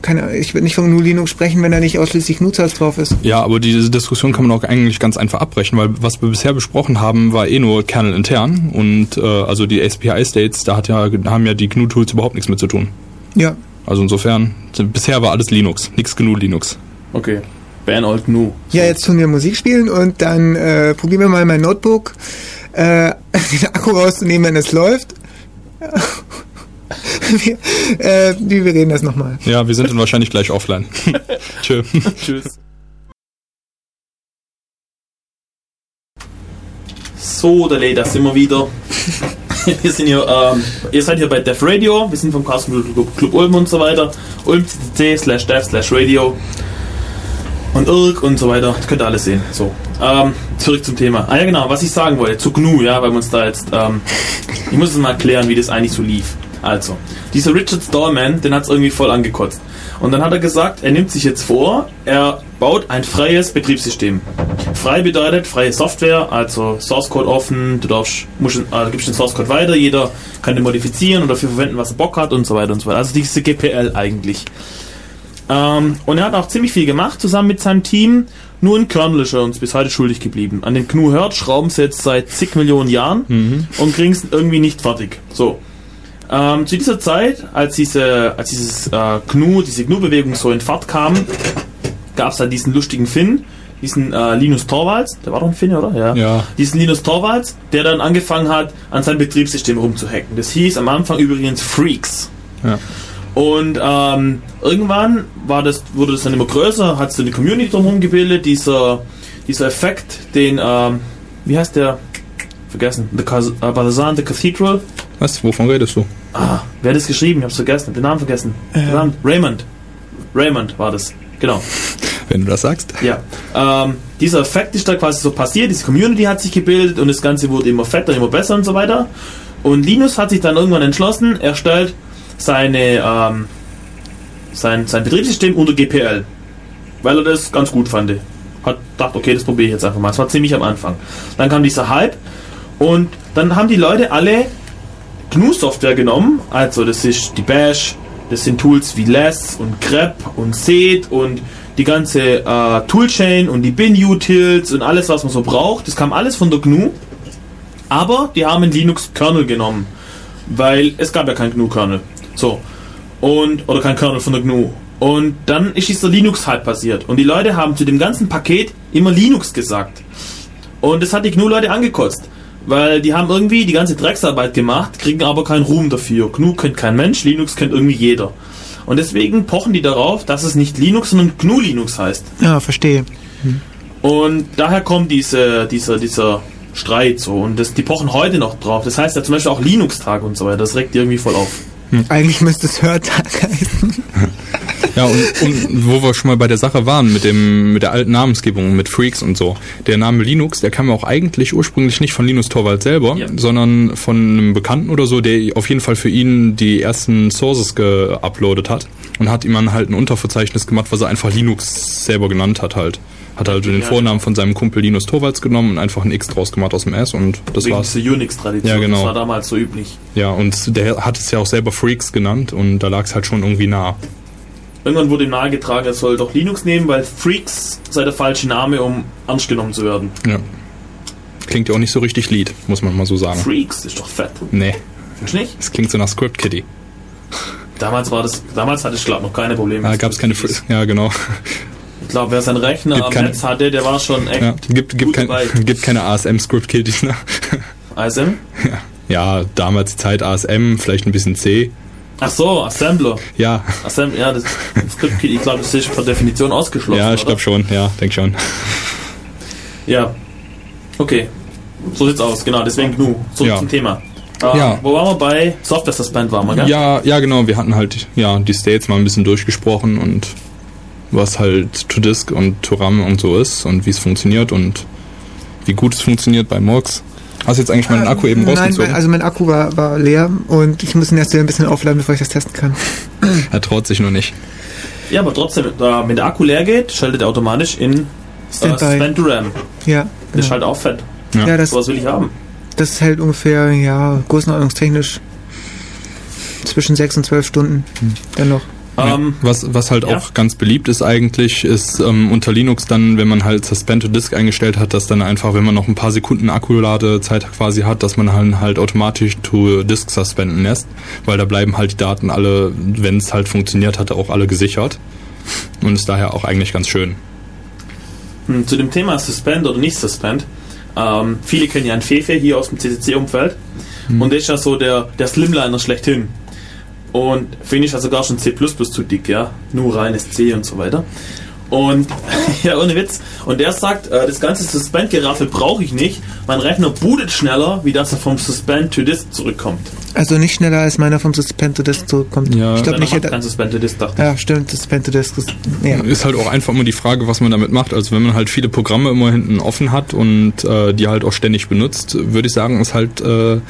keine ich würde nicht von GNU Linux sprechen, wenn da nicht ausschließlich GNU-Zeugs drauf ist. Ja, aber diese Diskussion kann man auch eigentlich ganz einfach abbrechen, weil was wir bisher besprochen haben, war eh nur Kernel intern und äh, also die ACPI-States, da hat ja, haben ja die GNU-Tools überhaupt nichts mit zu tun. Ja, Also insofern, bisher war alles Linux, nichts GNU Linux. Okay. Ban all GNU. Ja, jetzt tun wir Musik spielen und dann äh, probieren wir mal mein Notebook, äh, den Akku rauszunehmen, wenn es läuft. Wir, äh, wir reden das nochmal. Ja, wir sind dann wahrscheinlich gleich offline. Tschö. Tschüss. So, der da sind wir wieder. Wir sind hier, ähm, ihr seid hier bei Dev Radio, wir sind vom Carsten Club, Club Ulm und so weiter. ulm.cc slash dev slash radio. und Irk und so weiter. Das könnt ihr alles sehen. So, ähm, zurück zum Thema. Ah ja, genau, was ich sagen wollte, zu GNU, ja, weil wir uns da jetzt, ähm, ich muss es mal erklären, wie das eigentlich so lief. Also, dieser Richard Stallman, den hat es irgendwie voll angekotzt. Und dann hat er gesagt, er nimmt sich jetzt vor, er baut ein freies Betriebssystem. Frei bedeutet freie Software, also Source Code offen, du darfst, musst, äh, gibst den Source Code weiter, jeder kann den modifizieren und dafür verwenden, was er Bock hat und so weiter und so weiter. Also diese GPL eigentlich. Ähm, und er hat auch ziemlich viel gemacht zusammen mit seinem Team. Nur ein Kernel ist er uns bis heute schuldig geblieben. An den GNU hört, schrauben sie jetzt seit zig Millionen Jahren Mhm. und kriegen es irgendwie nicht fertig. So. Ähm, zu dieser Zeit, als diese, als dieses äh, GNU, diese GNU-Bewegung so in Fahrt kam, gab es da diesen lustigen Finn, diesen äh, Linus Torvalds, der war doch ein Finn, oder? Ja. Ja. Diesen Linus Torvalds, der dann angefangen hat, an seinem Betriebssystem rumzuhacken. Das hieß am Anfang übrigens Freaks. Ja. Und ähm, irgendwann war das, wurde das dann immer größer, hat sich eine Community drumherum gebildet, dieser, dieser Effekt, den, ähm, wie heißt der? Vergessen. The Cas- äh, Balazan, The Cathedral. Was? Wovon redest du? Ah, wer hat das geschrieben? Ich hab's vergessen. Den Namen vergessen. Den Äh. Namen. Raymond. Raymond war das. Genau. Wenn du das sagst. Ja. Ähm, dieser Effekt ist da quasi so passiert, diese Community hat sich gebildet und das Ganze wurde immer fetter, immer besser und so weiter. Und Linus hat sich dann irgendwann entschlossen, er stellt seine, ähm, sein, sein Betriebssystem unter GPL. Weil er das ganz gut fand. Hat gedacht, okay, das probiere ich jetzt einfach mal. Das war ziemlich am Anfang. Dann kam dieser Hype und dann haben die Leute alle GNU-Software genommen. Also das ist die Bash, das sind Tools wie Less und grep und Sed und die ganze äh, Toolchain und die Bin-Utils und alles, was man so braucht. Das kam alles von der GNU. Aber die haben einen Linux-Kernel genommen. Weil es gab ja keinen GNU-Kernel. So. Und, oder kein Kernel von der GNU. Und dann ist dieser Linux-Hype passiert. Und die Leute haben zu dem ganzen Paket immer Linux gesagt. Und das hat die GNU-Leute angekotzt. Weil die haben irgendwie die ganze Drecksarbeit gemacht, kriegen aber keinen Ruhm dafür. GNU kennt kein Mensch, Linux kennt irgendwie jeder. Und deswegen pochen die darauf, dass es nicht Linux, sondern GNU-Linux heißt. Ja, verstehe. Und daher kommt diese, dieser, dieser Streit so. Und das, die pochen heute noch drauf. Das heißt ja zum Beispiel auch Linux-Tag und so weiter. Das regt die irgendwie voll auf. Eigentlich müsste es Hörtag heißen. Ja, und, und wo wir schon mal bei der Sache waren, mit dem, mit der alten Namensgebung, mit Freaks und so. Der Name Linux, der kam ja auch eigentlich ursprünglich nicht von Linus Torvald selber, Ja. sondern von einem Bekannten oder so, der auf jeden Fall für ihn die ersten Sources geuploadet hat und hat ihm dann halt ein Unterverzeichnis gemacht, was er einfach Linux selber genannt hat halt. Hat halt den. Vornamen von seinem Kumpel Linus Torvalds genommen und einfach ein X draus gemacht aus dem S und das Wegen war's. dieser Unix-Tradition. Ja, genau. Das war damals so üblich. Ja, und der hat es ja auch selber Freaks genannt und da lag es halt schon irgendwie nah. Irgendwann wurde ihm nahegetragen, er soll doch Linux nehmen, weil Freaks sei der falsche Name, um ernst genommen zu werden. Ja. Klingt ja auch nicht so richtig Lied, muss man mal so sagen. Freaks ist doch fett. Nee, Findest du nicht? es klingt so nach Script Kitty. Damals war das, damals hatte ich glaube noch keine Probleme. Da mit gab es keine Freaks. Fr Ja, genau. Ich glaube, wer seinen Rechner Gibt am keine- Netz hatte, der war schon echt Ja, gibt, gibt, gut kein, dabei. gibt keine ASM-Script Kitties, ne? ASM? Ja, damals die Zeit ASM, vielleicht ein bisschen C. Ach so, Assembler. Ja, Assembler, ja, das Script ich glaube, das ist per Definition ausgeschlossen. ja, ich glaube schon, ja, denk schon. Ja. Okay. So sieht's aus, genau, deswegen GNU. Zurück Ja. zum Thema. Äh, Ja. Wo waren wir bei Software Suspend waren wir, gell? Ja, ja, genau, wir hatten halt, ja, die States mal ein bisschen durchgesprochen und was halt To-Disk und To-RAM und so ist und wie es funktioniert und wie gut es funktioniert bei Murks. Hast du jetzt eigentlich meinen Akku eben Nein, rausgezogen? mein, also mein Akku war, war leer und ich muss ihn erst wieder ein bisschen aufladen, bevor ich das testen kann. er traut sich nur nicht. Ja, aber trotzdem, da, wenn der Akku leer geht, schaltet er automatisch in äh, Standby. Suspend to RAM. Ja, genau. halt auch fett. Ja. ja das, So was will ich haben. das hält ungefähr, ja, größenordnungstechnisch zwischen 6 und 12 Stunden. Dann noch. Ähm, was, was halt ja. auch ganz beliebt ist eigentlich, ist ähm, unter Linux dann, wenn man halt Suspend to Disk eingestellt hat, dass dann einfach, wenn man noch ein paar Sekunden Akkuladezeit quasi hat, dass man dann halt automatisch to Disk suspenden lässt, weil da bleiben halt die Daten alle, wenn es halt funktioniert hat, auch alle gesichert und ist daher auch eigentlich ganz schön. Hm, Zu dem Thema Suspend oder nicht Suspend. Ähm, viele kennen ja einen Fefe hier aus dem CCC-Umfeld. Hm. Und der ist ja so der, der Slimliner schlechthin. Und finde ich ja sogar schon C zu dick, ja. Nur reines C und so weiter. Und ja, ohne Witz. Und der sagt, äh, das ganze Suspend-Geraffel brauche ich nicht. Mein Rechner bootet schneller, wie dass er vom Suspend to Disk zurückkommt. Also nicht schneller als meiner vom Suspend to Disk zurückkommt. Ja. ich glaube nicht. hat kein Suspend to Disk, dachte ich. Ja, stimmt, Suspend to Disk ist. Ja. Ist halt auch einfach immer die Frage, was man damit macht. Also wenn man halt viele Programme immer hinten offen hat und äh, die halt auch ständig benutzt, würde ich sagen, ist halt äh,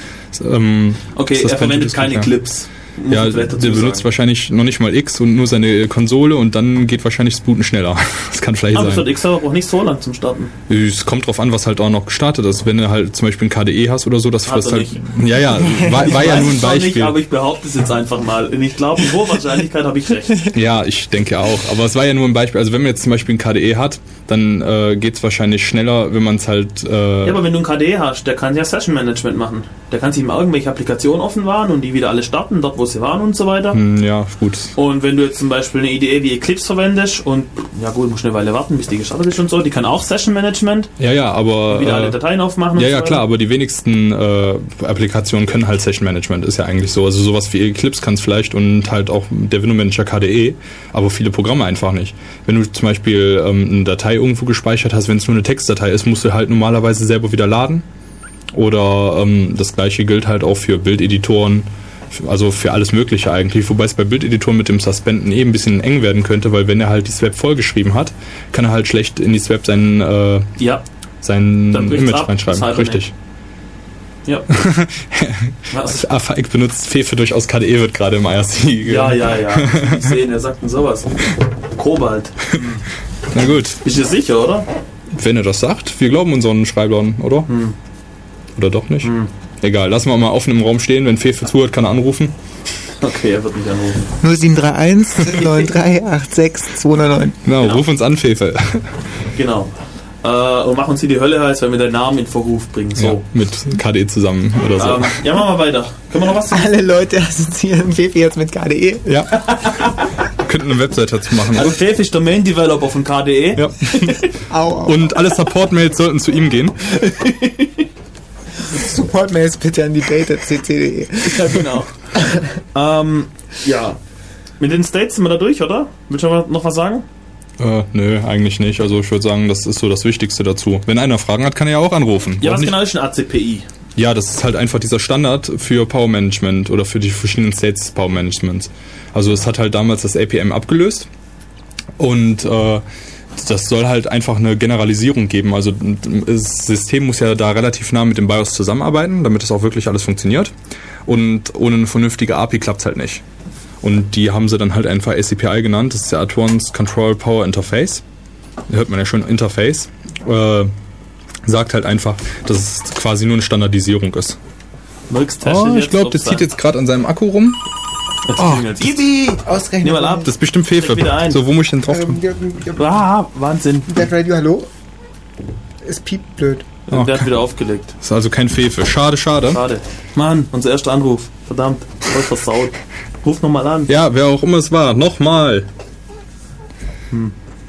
ähm, Okay, er verwendet keine ja. Clips. Ja, der benutzt sagen. wahrscheinlich noch nicht mal X und nur seine Konsole und dann geht wahrscheinlich das Booten schneller. Das kann vielleicht Aber sein. wird X-Server auch nicht so lang zum Starten. Es kommt drauf an, was halt auch noch gestartet ist. Wenn du halt zum Beispiel ein KDE hast oder so, das frisst er halt. nicht. Ja, ja, war, war ja nur ein Beispiel. Nicht, aber ich behaupte es jetzt einfach mal. Ich glaube, mit hoher Wahrscheinlichkeit habe ich recht. Ja, ich denke auch. Aber es war ja nur ein Beispiel. Also wenn man jetzt zum Beispiel ein KDE hat, dann äh, geht es wahrscheinlich schneller, wenn man es halt. Äh, Ja, aber wenn du ein KDE hast, der kann ja Session Management machen. Der kann sich mal irgendwelche Applikationen offen waren und die wieder alle starten, dort wo sie waren und so weiter. hm, ja, gut. Und wenn du jetzt zum Beispiel eine IDE wie Eclipse verwendest und ja gut, musst eine Weile warten, bis die gestartet ist und so, die kann auch Session Management, Ja, ja, aber. wieder alle Äh, Dateien aufmachen ja, so ja, weiter. klar, aber die wenigsten äh, Applikationen können halt Session Management, ist ja eigentlich so. Also sowas wie Eclipse kann es vielleicht und halt auch der Window Manager KDE, aber viele Programme einfach nicht. Wenn du zum Beispiel ähm, eine Datei irgendwo gespeichert hast, wenn es nur eine Textdatei ist, musst du halt normalerweise selber wieder laden. Oder ähm, das gleiche gilt halt auch für Bildeditoren, also für alles Mögliche eigentlich. Wobei es bei Bildeditoren mit dem Suspenden eh ein bisschen eng werden könnte, weil wenn er halt die Swap vollgeschrieben hat, kann er halt schlecht in die Swap sein, äh, Ja, sein Image ab, reinschreiben. Richtig. ja. Was? AFAIC benutzt Fefe durchaus KDE wird gerade im IRC. Ja, ja, ja. Ich sehe, er sagt denn sowas. Kobalt. Na gut, Bist du sicher, oder? wenn er das sagt, wir glauben unseren Schreiblern, oder? Hm. Oder doch nicht? Egal, lassen wir mal offen im Raum stehen. Wenn Fefe zuhört, kann er anrufen. Okay, er wird mich anrufen. 0731 9386 209. Genau, Genau. ruf uns an, Fefe. Genau. Äh, und mach uns hier die Hölle heiß, wenn wir deinen Namen in Verruf bringen. Ja, So. mit KDE zusammen oder so. Ähm, ja, machen wir weiter. Können wir noch was sagen? Alle Leute assoziieren Fefe jetzt mit KDE. Ja. Könnten eine Website dazu machen. Also Fef ist der Main Developer von KDE. ja. Au, au. Und alle Support-Mails sollten zu ihm gehen. Supportmails bitte an die data.cc.de. Ja, genau. ähm, ja. Mit den States sind wir da durch, oder? Willst du noch was sagen? Äh, nö, eigentlich nicht. Also ich würde sagen, das ist so das Wichtigste dazu. Wenn einer Fragen hat, kann er ja auch anrufen. Ja, was nicht, genau ist ein ACPI? Ja, das ist halt einfach dieser Standard für Power Management oder für die verschiedenen States des Power Managements. Also es hat halt damals das APM abgelöst und äh, das soll halt einfach eine Generalisierung geben. Also das System muss ja da relativ nah mit dem BIOS zusammenarbeiten, damit es auch wirklich alles funktioniert. Und ohne eine vernünftige API klappt es halt nicht. Und die haben sie dann halt einfach ACPI genannt. Das ist der Advanced Control Power Interface. Da hört man ja schon Interface. Äh, sagt halt einfach, dass es quasi nur eine Standardisierung ist. Oh, ich glaube, das zieht jetzt gerade an seinem Akku rum. Jetzt Oh. Easy! Ausrechnen. Nimm mal ab. Das ist bestimmt Fefe. Steck wieder ein. So, wo muss ich denn drauf tun? Ähm, Ah, Wahnsinn. Dead Radio, hallo? Es piept blöd. Oh. Der hat wieder aufgelegt. Das ist also kein Fefe. Schade, schade. Schade. Mann, unser erster Anruf. Verdammt, voll versaut. Ruf nochmal an. Ja, wer auch immer es war, nochmal.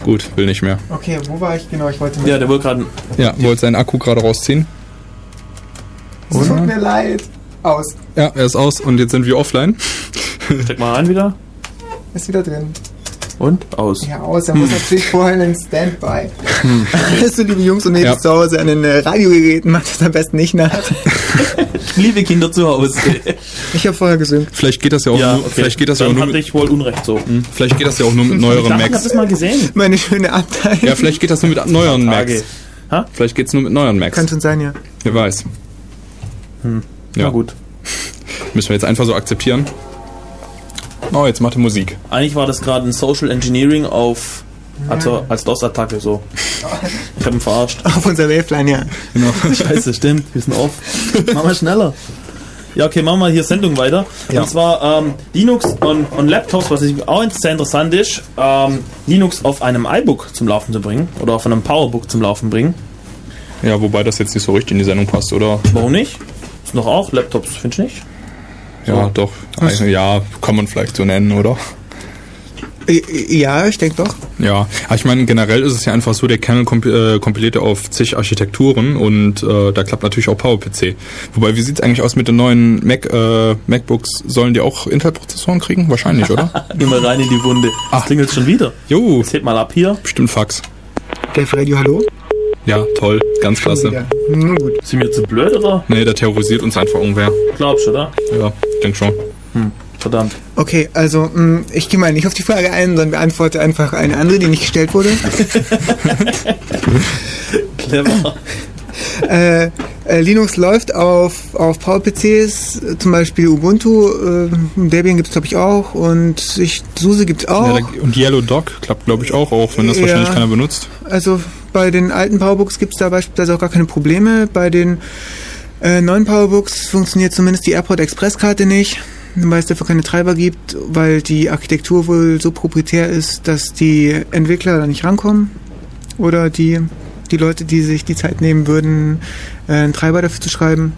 Gut, will nicht mehr. Okay, wo war ich? Genau, ich wollte mal. Ja, der wollte gerade. Ja, wollte seinen Akku gerade rausziehen. es tut mir leid. Aus. Ja, er ist aus und jetzt sind wir offline. Steck mal rein wieder. Ist wieder drin. Und aus. Ja, aus. Er muss natürlich vorher in Standby. Also, liebe Jungs und Mädels Ja. zu Hause an den äh, Radiogeräten, macht das am besten nicht nach. Liebe Kinder zu Hause. Ich habe vorher gesungen. Vielleicht geht das ja auch ja, nur, okay. vielleicht geht das ja auch Dann nur hatte ich wohl Unrecht so. vielleicht geht das ja auch nur mit neueren dachte, ich Macs. das mal gesehen. Meine schöne Abteilung. Ja, vielleicht geht das nur mit neueren. Macs. Ha? Vielleicht geht's nur mit neueren Macs. Kann schon sein, ja. Wer weiß. Na Ja, gut. müssen wir jetzt einfach so akzeptieren. Oh, jetzt macht er Musik. Eigentlich war das gerade ein Social Engineering auf. Also als DOS-Attacke so. Ich habe ihn verarscht. Auf unserer Waveline, ja. Genau. Scheiße, stimmt. Wir sind off. Machen wir schneller. Ja, okay, machen wir hier Sendung weiter. Ja. Und zwar ähm, Linux und, und Laptops, was ich auch sehr interessant ist, ähm, Linux auf einem iBook zum Laufen zu bringen oder auf einem Powerbook zum Laufen bringen. Ja, wobei das jetzt nicht so richtig in die Sendung passt, oder? Warum nicht? Ist noch auch Laptops, findest du nicht? Ja, doch. Also, ja, kann man vielleicht so nennen, oder? Ja, ich denke doch. Ja, aber ich meine, generell ist es ja einfach so, der Kernel komp äh, kompiliert ja auf zig Architekturen und äh, da klappt natürlich auch PowerPC. Wobei, wie sieht's eigentlich aus mit den neuen Mac, äh, MacBooks? Sollen die auch Intel-Prozessoren kriegen? Wahrscheinlich, oder? Geh mal rein in die Wunde. Ach, klingelt schon wieder. Jo, Jetzt hebt mal ab hier. bestimmt Fax. Def Radio, hallo? Ja, toll, ganz Schon klasse. Nun gut. Sind wir zu blöd oder? Nee, der terrorisiert uns einfach irgendwer. Glaubst du, oder? Ja, ich denke schon. Verdammt. Okay, also mh, ich gehe mal nicht auf die Frage ein, sondern beantworte einfach eine andere, die nicht gestellt wurde. Clever. äh, äh, Linux läuft auf, auf PowerPCs, zum Beispiel Ubuntu, äh, Debian gibt es glaube ich auch und ich, SUSE gibt es Ja, auch. da, und Yellow Dog klappt, glaube ich, auch, auch wenn das Ja. wahrscheinlich keiner benutzt. Also bei den alten Powerbooks gibt es da beispielsweise auch gar keine Probleme. Bei den äh, neuen Powerbooks funktioniert zumindest die Airport Express Karte nicht, weil es dafür keine Treiber gibt, weil die Architektur wohl so proprietär ist, dass die Entwickler da nicht rankommen oder die, die Leute, die sich die Zeit nehmen würden, äh, einen Treiber dafür zu schreiben.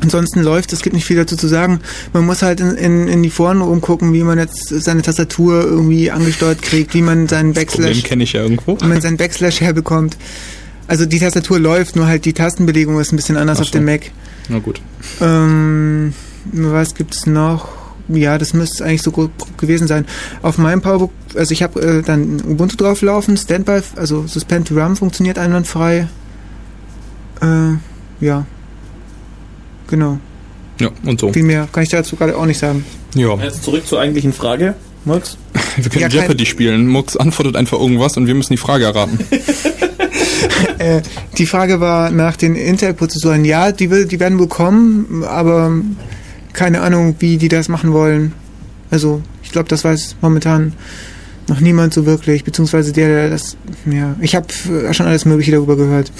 Ansonsten läuft, es gibt nicht viel dazu zu sagen. Man muss halt in, in, in die Foren rumgucken, wie man jetzt seine Tastatur irgendwie angesteuert kriegt, wie man seinen Backslash kenne ich ja irgendwo. wenn man seinen Backslash herbekommt. Also die Tastatur läuft, nur halt die Tastenbelegung ist ein bisschen anders Ach auf so. dem Mac. Na gut. Ähm, was gibt's noch? Ja, das müsste eigentlich so gut gewesen sein. Auf meinem Powerbook, also ich habe äh, dann Ubuntu drauf laufen, Standby, also Suspend to RAM funktioniert einwandfrei. Äh, ja. Genau. Ja, und so. Viel mehr kann ich dazu gerade auch nicht sagen. Ja. Jetzt zurück zur eigentlichen Frage. Max? Wir können Ja, Jeopardy spielen. Mux antwortet einfach irgendwas und wir müssen die Frage erraten. Äh, die Frage war nach den Intel-Prozessoren. Ja, die, will, die werden wohl kommen, aber keine Ahnung, wie die das machen wollen. Also, ich glaube, das weiß momentan noch niemand so wirklich, beziehungsweise der, der das, ja, ich habe schon alles Mögliche darüber gehört.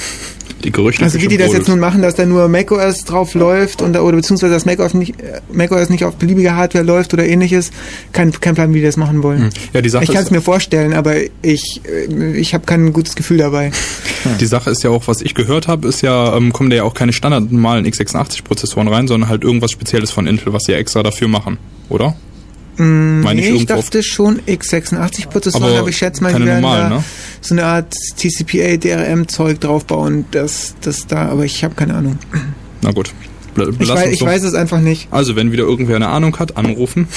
Die Gerüchte Also wie die das jetzt nun machen, dass da nur macOS drauf läuft und, oder beziehungsweise dass macOS nicht, äh, macOS nicht auf beliebiger Hardware läuft oder ähnliches, kein, kein Plan, wie die das machen wollen. Hm. Ja, die Sache Ich kann es mir vorstellen, aber ich, äh, ich habe kein gutes Gefühl dabei. Die Sache ist ja auch, was ich gehört habe, ist ja, ähm, kommen da ja auch keine standard normalen x86-Prozessoren rein, sondern halt irgendwas Spezielles von Intel, was sie extra dafür machen, oder? Mm, Meine ich nee, ich auf- dachte schon x86-Prozessoren, Aber aber, ich schätze mal, die werden normalen, da ne? so eine Art TCPA, DRM-Zeug draufbauen, das, das da, aber ich habe keine Ahnung. Na gut. Ich, weiß, ich weiß es einfach nicht. Also, wenn wieder irgendwer eine Ahnung hat, anrufen.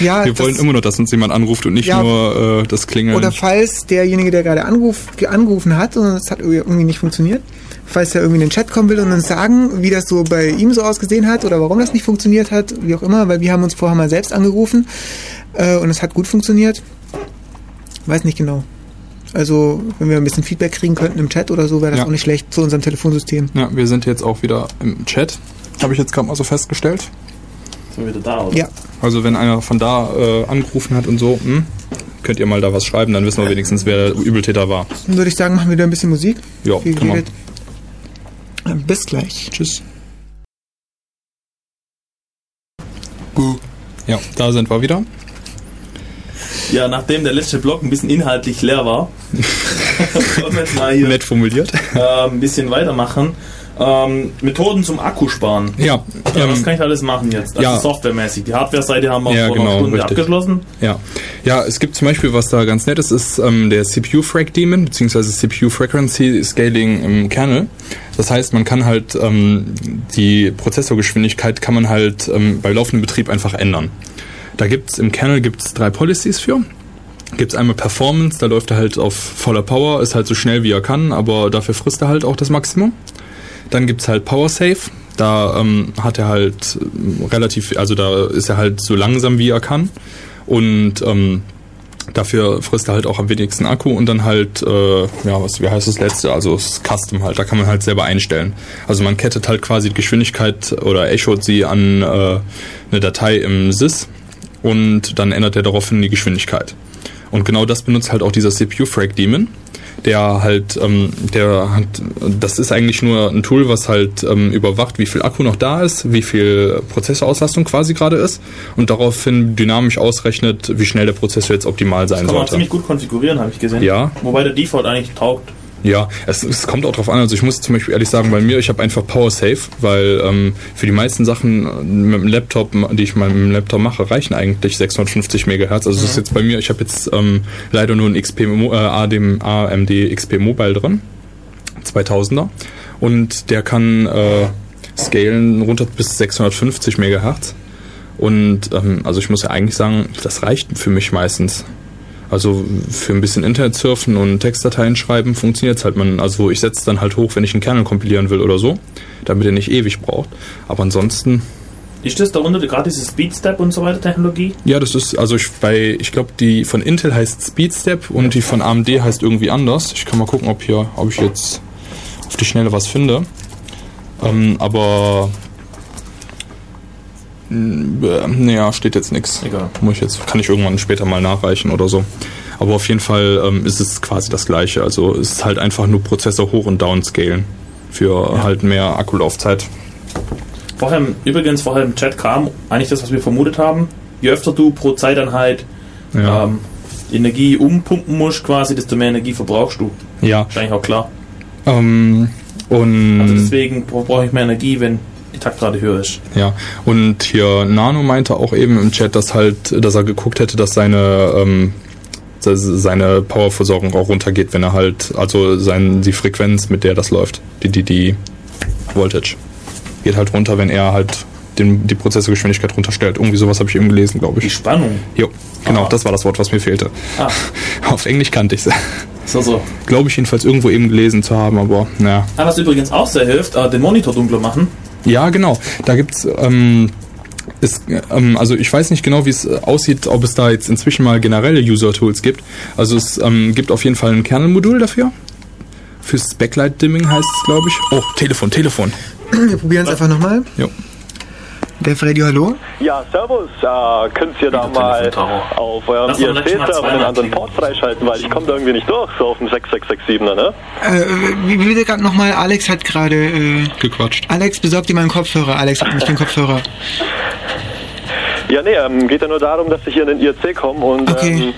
Ja, Wir wollen immer nur, dass uns jemand anruft und nicht Ja. nur äh, das Klingeln. Oder falls derjenige, der gerade anruf, ge- angerufen hat und es hat irgendwie nicht funktioniert, falls er irgendwie in den Chat kommen will und uns sagen, wie das so bei ihm so ausgesehen hat oder warum das nicht funktioniert hat, wie auch immer, weil wir haben uns vorher mal selbst angerufen äh, und es hat gut funktioniert. Weiß nicht genau. Also, wenn wir ein bisschen Feedback kriegen könnten im Chat oder so, wäre das Ja. auch nicht schlecht zu unserem Telefonsystem. ja, wir sind jetzt auch wieder im Chat. Habe ich jetzt gerade mal so festgestellt. Sind wir wieder da, oder? Ja, Also wenn einer von da äh, angerufen hat und so, hm, könnt ihr mal da was schreiben, dann wissen wir wenigstens, wer der Übeltäter war. dann würde ich sagen, machen wir wieder ein bisschen Musik. Ja, Viel kann man. geredet. Bis gleich. Tschüss. Ja, da sind wir wieder. Ja, nachdem der letzte Block ein bisschen inhaltlich leer war, wollen wir jetzt mal hier Nett formuliert. äh, ein bisschen weitermachen. Ähm, Methoden zum Akkusparen. Ja, Ja, was ähm, kann ich alles machen jetzt? Also ja. softwaremäßig. Die Hardware-Seite haben wir Ja, vor genau, einer Stunde richtig. abgeschlossen. ja. Ja, es gibt zum Beispiel, was da ganz nett ist, ist ähm, der CPU-Frag-Daemon, beziehungsweise CPU-Frequency-Scaling im Kernel. Das heißt, man kann halt ähm, die Prozessorgeschwindigkeit kann man halt ähm, bei laufendem Betrieb einfach ändern. Da gibt's im Kernel gibt's drei Policies für. Gibt's einmal Performance, da läuft er halt auf voller Power, ist halt so schnell wie er kann, aber dafür frisst er halt auch das Maximum. Dann gibt's halt Power Save, da ähm, hat er halt ähm, relativ, also da ist er halt so langsam wie er kann und ähm, dafür frisst er halt auch am wenigsten Akku und dann halt, äh, ja, was, wie heißt das letzte? Also das Custom halt, da kann man halt selber einstellen. Also man kettet halt quasi die Geschwindigkeit oder echot sie an äh, eine Datei im SYS und dann ändert er daraufhin die Geschwindigkeit. Und genau das benutzt halt auch dieser CPU-Frag-Daemon, der halt, ähm, der hat, das ist eigentlich nur ein Tool, was halt ähm, überwacht, wie viel Akku noch da ist, wie viel Prozessorauslastung quasi gerade ist und daraufhin dynamisch ausrechnet, wie schnell der Prozessor jetzt optimal sein Kann man sollte. ziemlich gut konfigurieren, habe ich gesehen. Ja. Wobei der Default eigentlich taugt. Ja, es, es kommt auch drauf an. Also ich muss zum Beispiel ehrlich sagen, bei mir, ich habe einfach Power Save, weil ähm, für die meisten Sachen äh, mit dem Laptop, die ich mal mit dem Laptop mache, reichen eigentlich 650 Megahertz. Also das ist jetzt bei mir, ich habe jetzt ähm, leider nur ein XP, äh, AMD XP Mobile drin, 2000er. Und der kann äh, scalen runter bis 650 Megahertz. Und ähm, also ich muss ja eigentlich sagen, das reicht für mich meistens. Also für ein bisschen Internet surfen und Textdateien schreiben funktioniert halt. Man, also ich setze dann halt hoch, wenn ich einen Kernel kompilieren will oder so, damit er nicht ewig braucht. Aber ansonsten, Ist das darunter gerade diese Speedstep und so weiter Technologie? ja, das ist, also ich bei, ich glaube, die von Intel heißt Speedstep und die von AMD heißt irgendwie anders. Ich kann mal gucken, ob hier, ob ich jetzt auf die Schnelle was finde. Ähm, aber naja, steht jetzt nichts. Egal. Muss ich jetzt, kann ich irgendwann später mal nachreichen oder so. Aber auf jeden Fall ähm, ist es quasi das gleiche. Also es ist halt einfach nur Prozessor hoch und downscalen für halt mehr Akkulaufzeit. Vorher, im- übrigens, vorher im Chat kam eigentlich das, was wir vermutet haben. Je öfter du pro Zeiteinheit Ja. ähm, Energie umpumpen musst, quasi, desto mehr Energie verbrauchst du. ja. Ist eigentlich auch klar. Ähm, und Also deswegen brauche ich mehr Energie, wenn Taktrate höher ist. Ja, und hier Nano meinte auch eben im Chat, dass halt, dass er geguckt hätte, dass seine ähm, se- seine Powerversorgung auch runtergeht, wenn er halt, also sein, die Frequenz, mit der das läuft, die, die, die Voltage, geht halt runter, wenn er halt den, die Prozessorgeschwindigkeit runterstellt. Irgendwie sowas habe ich eben gelesen, glaube Die ich. Spannung. Jo, genau, Ah. das war das Wort, was mir fehlte. Ah, Auf Englisch kannte ich es. so, so. glaube ich jedenfalls irgendwo eben gelesen zu haben, aber naja. Ah, was übrigens auch sehr hilft, äh, den Monitor dunkler machen. Ja, genau. Da gibt's ähm, ist, ähm, also ich weiß nicht genau, wie es äh, aussieht, ob es da jetzt inzwischen mal generelle User-Tools gibt. Also es ähm, gibt auf jeden Fall ein Kernel-Modul dafür. Fürs Backlight-Dimming heißt es, glaube ich. Oh, Telefon, Telefon. Wir probieren es einfach nochmal. Jo. Def Radio, hallo? Ja, servus. Äh, könnt ihr da mal auf eurem ISP-Server einen anderen. Port freischalten, weil ich komme da irgendwie nicht durch, so auf dem 6667er, ne? Äh, wie bitte gerade nochmal? Alex hat gerade. Äh, Gequatscht. Alex, besorg dir mal einen Kopfhörer. Alex hat nämlich den Kopfhörer. Ja, nee, ähm, geht ja nur darum, dass ich hier in den IRC komme und Okay. ähm,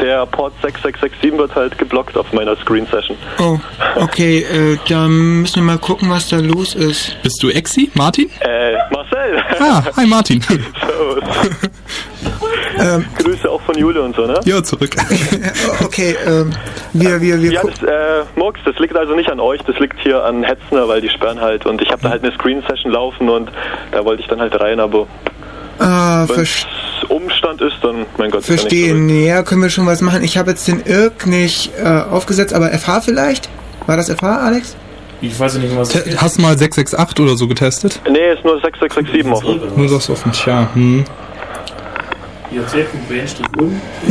der Port 6667 wird halt geblockt auf meiner Screen-Session. Oh, okay, äh, da müssen wir mal gucken, was da los ist. Bist du Exi? Martin? Äh, Marcel! Ah, hi Martin. Ähm, Grüße auch von Jule und so, ne? ja, zurück. okay, ähm, wir, wir, wir Ja, das, äh, Murks, das liegt also nicht an euch, das liegt hier an Hetzner, weil die sperren halt und ich habe da halt eine Screen-Session laufen und da wollte ich dann halt rein, aber Äh, wenn ver es Umstand ist, dann, mein Gott, verstehen. Ja, können wir schon was machen. Ich habe jetzt den Irk nicht äh, aufgesetzt, aber FH vielleicht? War das FH, Alex? Ich weiß nicht, was Te- Hast du mal 668 oder so getestet? Nee, ist nur 6667 offen. Nur das offen. Tja, hm. Ja,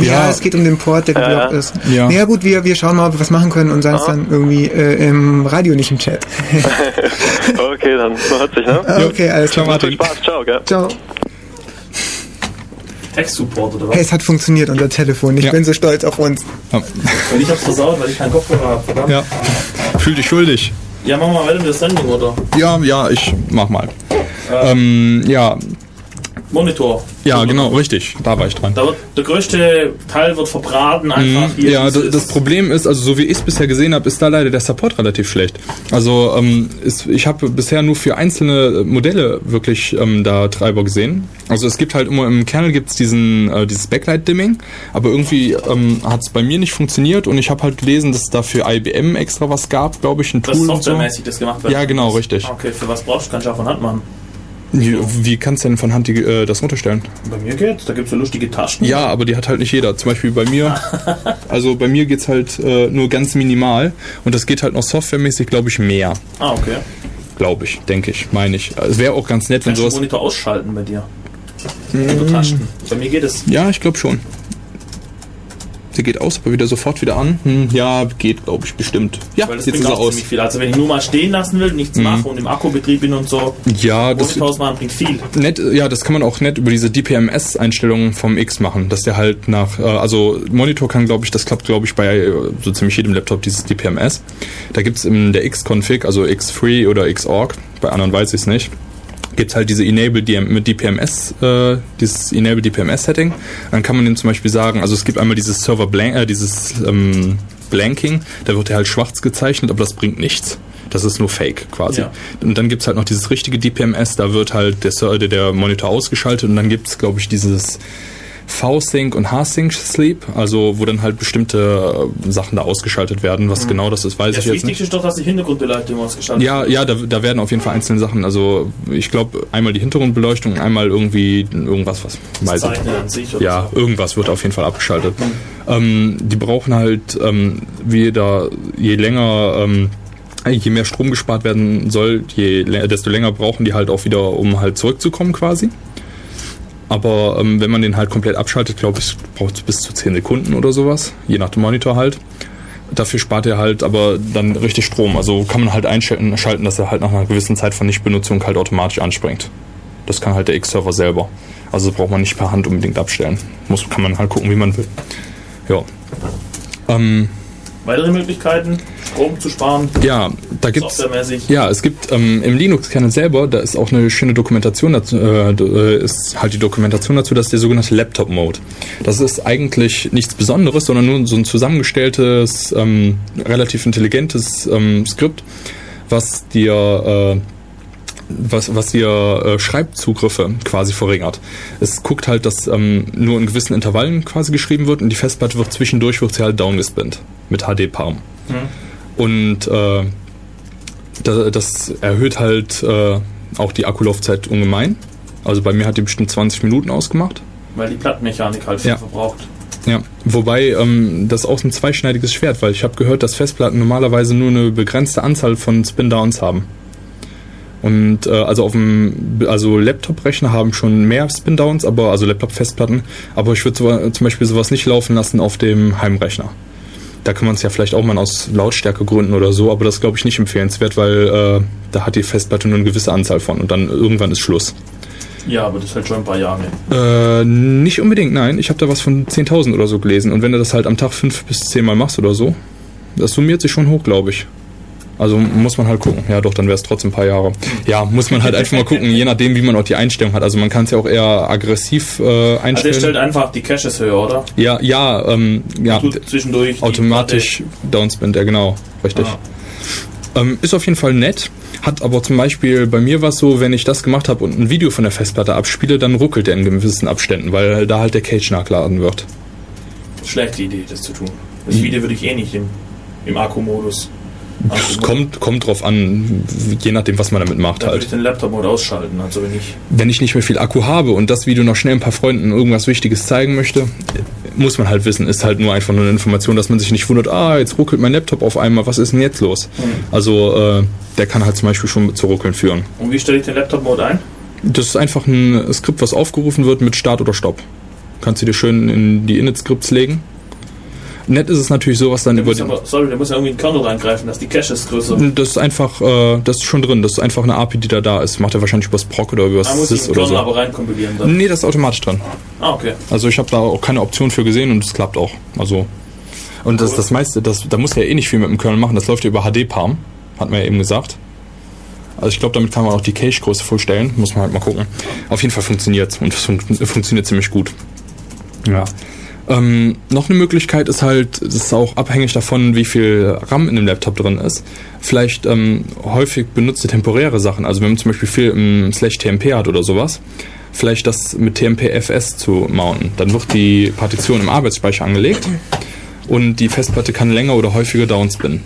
Ja. es geht um den Port, der Ja, geblockt ja. ist. Ja. Ja gut, wir, wir schauen mal, ob wir was machen können und sagen es dann irgendwie äh, im Radio, nicht im Chat. Okay, dann hört sich, ne? okay, alles klar. Ciao, Viel Martin. Spaß, ciao, gell? Ciao. Tech-Support oder Hey, was? es hat funktioniert, unser Telefon. Ich Ja. bin so stolz auf uns. Ja. Weil ich hab's versaut, weil ich keinen Kopfhörer habe. verdammt. ja. Fühl dich schuldig. Ja, machen wir mal weiter mit der Sendung, oder? Ja, ja, ich mach mal. Ähm, ja, Monitor. ja, genau, richtig. Da war ich dran. Da wird, der größte Teil wird verbraten einfach Mhm. hier. Ja, dieses- das, das Problem ist, also so wie ich es bisher gesehen habe, ist da leider der Support relativ schlecht. Also ähm, ist, ich habe bisher nur für einzelne Modelle wirklich ähm, da Treiber gesehen. Also es gibt halt immer im Kernel gibt's diesen äh, dieses Backlight-Dimming, aber irgendwie ähm, hat es bei mir nicht funktioniert und ich habe halt gelesen, dass es da für IBM extra was gab, glaube ich, ein Das Tool so. softwaremäßig das gemacht wird. Ja, genau, richtig. Okay, für was brauchst du? Kannst du auch von Hand machen. Wie, wie kannst du denn von Hand die, äh, das runterstellen? Bei mir geht's, da gibt's so lustige Taschen. Ja, aber die hat halt nicht jeder. Zum Beispiel bei mir. Also bei mir geht's halt äh, nur ganz minimal. Und das geht halt noch softwaremäßig, glaube ich, mehr. Ah, okay. Glaube ich, denke ich, meine ich. Es wäre auch ganz nett, wenn Kannst du den sowas. Monitor ausschalten bei dir? Mhm. Unter Tasten. Bei mir geht es. Ja, ich glaube schon. Sie geht aus, aber wieder sofort wieder an. Hm, ja, geht, glaube ich, bestimmt. Ja, Weil das jetzt bringt ist er auch aus. Mhm. ziemlich viel. Also wenn ich nur mal stehen lassen will, nichts mache und im Akkubetrieb bin und so, Ja, das ausmachen bringt viel. nett, ja, das kann man auch nett über diese DPMS-Einstellungen vom X machen, dass der halt nach, äh, also Monitor kann, glaube ich, das klappt, glaube ich, bei äh, so ziemlich jedem Laptop dieses DPMS. Da gibt's in der X-Config, also X-Free oder Xorg, bei anderen weiß ich's nicht, gibt's halt diese Enable DM mit DPMS, äh, dieses Enable DPMS Setting. Dann kann man dem zum Beispiel sagen, also es gibt einmal dieses Server Blank, äh, dieses ähm, Blanking, da wird er halt schwarz gezeichnet, aber das bringt nichts. Das ist nur Fake quasi. Ja. Und dann gibt's halt noch dieses richtige DPMS, da wird halt der, Ser- der Monitor ausgeschaltet und dann gibt's glaube ich, dieses V-Sync und H-Sync Sleep, also wo dann halt bestimmte äh, Sachen da ausgeschaltet werden. Was genau das ist, weiß Das ich jetzt nicht. Wichtigste ist doch, dass die Hintergrundbeleuchtung ausgeschaltet Ja, ja, da, da werden auf jeden Fall einzelne Sachen. Also ich glaube einmal die Hintergrundbeleuchtung, einmal irgendwie irgendwas, was Das. Zeichnen an sich oder Ja, so. irgendwas wird auf jeden Fall abgeschaltet. Ähm, die brauchen halt, ähm, wie da, je länger, ähm, je mehr Strom gespart werden soll, je, desto länger brauchen die halt auch wieder, um halt zurückzukommen quasi. Aber ähm, wenn man den halt komplett abschaltet, glaube ich, braucht es bis zu 10 Sekunden oder sowas, je nach dem Monitor halt. Dafür spart er halt aber dann richtig Strom. Also kann man halt einschalten, schalten, dass er halt nach einer gewissen Zeit von Nichtbenutzung halt automatisch anspringt. Das kann halt der X-Server selber. Also braucht man nicht per Hand unbedingt abstellen. Muss, kann man halt gucken, wie man will. Ja. Ähm, Weitere Möglichkeiten, Strom zu sparen, ja, da softwaremäßig. Ja, es gibt ähm, im Linux-Kernel selber, da ist auch eine schöne Dokumentation dazu, äh, äh, ist halt die Dokumentation dazu, das ist der sogenannte Laptop-Mode. Das ist eigentlich nichts Besonderes, sondern nur so ein zusammengestelltes, ähm, relativ intelligentes ähm, Skript, was dir äh, was, was dir äh, Schreibzugriffe quasi verringert. Es guckt halt, dass ähm, nur in gewissen Intervallen quasi geschrieben wird und die Festplatte wird zwischendurch wird sie halt downgespinnt mit HD-Palm. Und äh, da, das erhöht halt äh, auch die Akkulaufzeit ungemein. Also bei mir hat die bestimmt 20 Minuten ausgemacht. Weil die Plattenmechanik halt viel Ja. verbraucht. Ja, wobei ähm, das auch ein zweischneidiges Schwert, weil ich habe gehört, dass Festplatten normalerweise nur eine begrenzte Anzahl von Spin-Downs haben. Und äh, also auf dem also Laptop-Rechner haben schon mehr Spin-Downs, aber also Laptop-Festplatten, aber ich würde so, zum Beispiel sowas nicht laufen lassen auf dem Heimrechner. Da kann man es ja vielleicht auch mal aus Lautstärkegründen oder so, aber das glaube ich nicht empfehlenswert, weil äh, da hat die Festplatte nur eine gewisse Anzahl von und dann irgendwann ist Schluss. Ja, aber das hält schon ein paar Jahre. Äh, nicht unbedingt, nein. Ich habe da was von 10.000 oder so gelesen. Und wenn du das halt am Tag fünf bis zehn Mal machst oder so, das summiert sich schon hoch, glaube ich. Also muss man halt gucken. Ja, doch, dann wäre es trotzdem ein paar Jahre. Ja, muss man halt einfach mal gucken, je nachdem, wie man auch die Einstellung hat. Also man kann es ja auch eher aggressiv äh, Also der einstellen. stellt einfach die Caches höher, oder? ja, ja, ähm, ja, zwischendurch automatisch downspin, ja genau, richtig. Ah. Ähm, ist auf jeden Fall nett. Hat aber zum Beispiel bei mir was so, wenn ich das gemacht habe und ein Video von der Festplatte abspiele, dann ruckelt der in gewissen Abständen, weil da halt der Cage nachgeladen wird. Schlechte Idee, das zu tun. Das Video würde ich eh nicht im, im Akku-Modus. Es kommt, kommt drauf an, je nachdem, was man damit macht würde ich halt. den Laptop-Mode ausschalten. Also wenn ich. Wenn ich nicht mehr viel Akku habe und das Video noch schnell ein paar Freunden irgendwas Wichtiges zeigen möchte, muss man halt wissen, ist halt nur einfach nur eine Information, dass man sich nicht wundert, ah, jetzt ruckelt mein Laptop auf einmal, was ist denn jetzt los? Also, äh, der kann halt zum Beispiel schon zu Ruckeln führen. Und wie stelle ich den Laptop-Mode ein? Das ist einfach ein Skript, was aufgerufen wird mit Start oder Stopp. Kannst du dir schön in die Init-Skripts legen. Nett ist es natürlich sowas dann Der über den. aber, sorry, der muss ja irgendwie in den Kernel reingreifen, dass die Caches größer Das ist einfach, äh, das ist schon drin. Das ist einfach eine API, die da da ist. Macht er wahrscheinlich übers Proc oder übers Da muss Sys den oder Kernel so. aber reinkompilieren dann. Nee, das ist automatisch drin. Ah, okay. Also ich habe da auch keine Option für gesehen und es klappt auch. Also und das, das meiste, das, da muss er ja eh nicht viel mit dem Kernel machen. Das läuft ja über HD-Palm, hat man ja eben gesagt. Also ich glaube, damit kann man auch die Cache-Größe vollstellen. Muss man halt mal gucken. Auf jeden Fall funktioniert und es fun funktioniert ziemlich gut. Ja. Ähm, noch eine Möglichkeit ist halt, das ist auch abhängig davon, wie viel RAM in dem Laptop drin ist. Vielleicht ähm, häufig benutzte temporäre Sachen, also wenn man zum Beispiel viel im Slash TMP hat oder sowas, vielleicht das mit TMP-FS zu mounten. Dann wird die Partition im Arbeitsspeicher angelegt und die Festplatte kann länger oder häufiger downspinnen.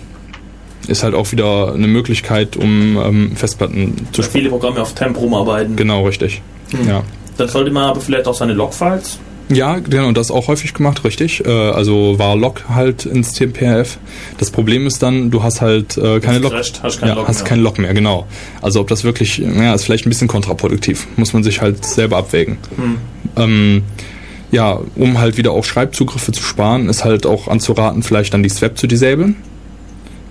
Ist halt auch wieder eine Möglichkeit, um ähm, Festplatten zu Weil viele Programme auf Temp rumarbeiten. Genau, richtig. Ja. Dann sollte man aber vielleicht auch seine Logfiles. Ja, genau, das auch häufig gemacht, richtig. Äh, also war Log halt ins TMPRF. Das Problem ist dann, du hast halt äh, keine Log. crasht, hast kein ja, Log hast mehr. kein Log mehr, genau. Also ob das wirklich, naja, ist vielleicht ein bisschen kontraproduktiv. Muss man sich halt selber abwägen. Hm. Ähm, ja, um halt wieder auch Schreibzugriffe zu sparen, ist halt auch anzuraten, vielleicht dann die Swap zu disablen.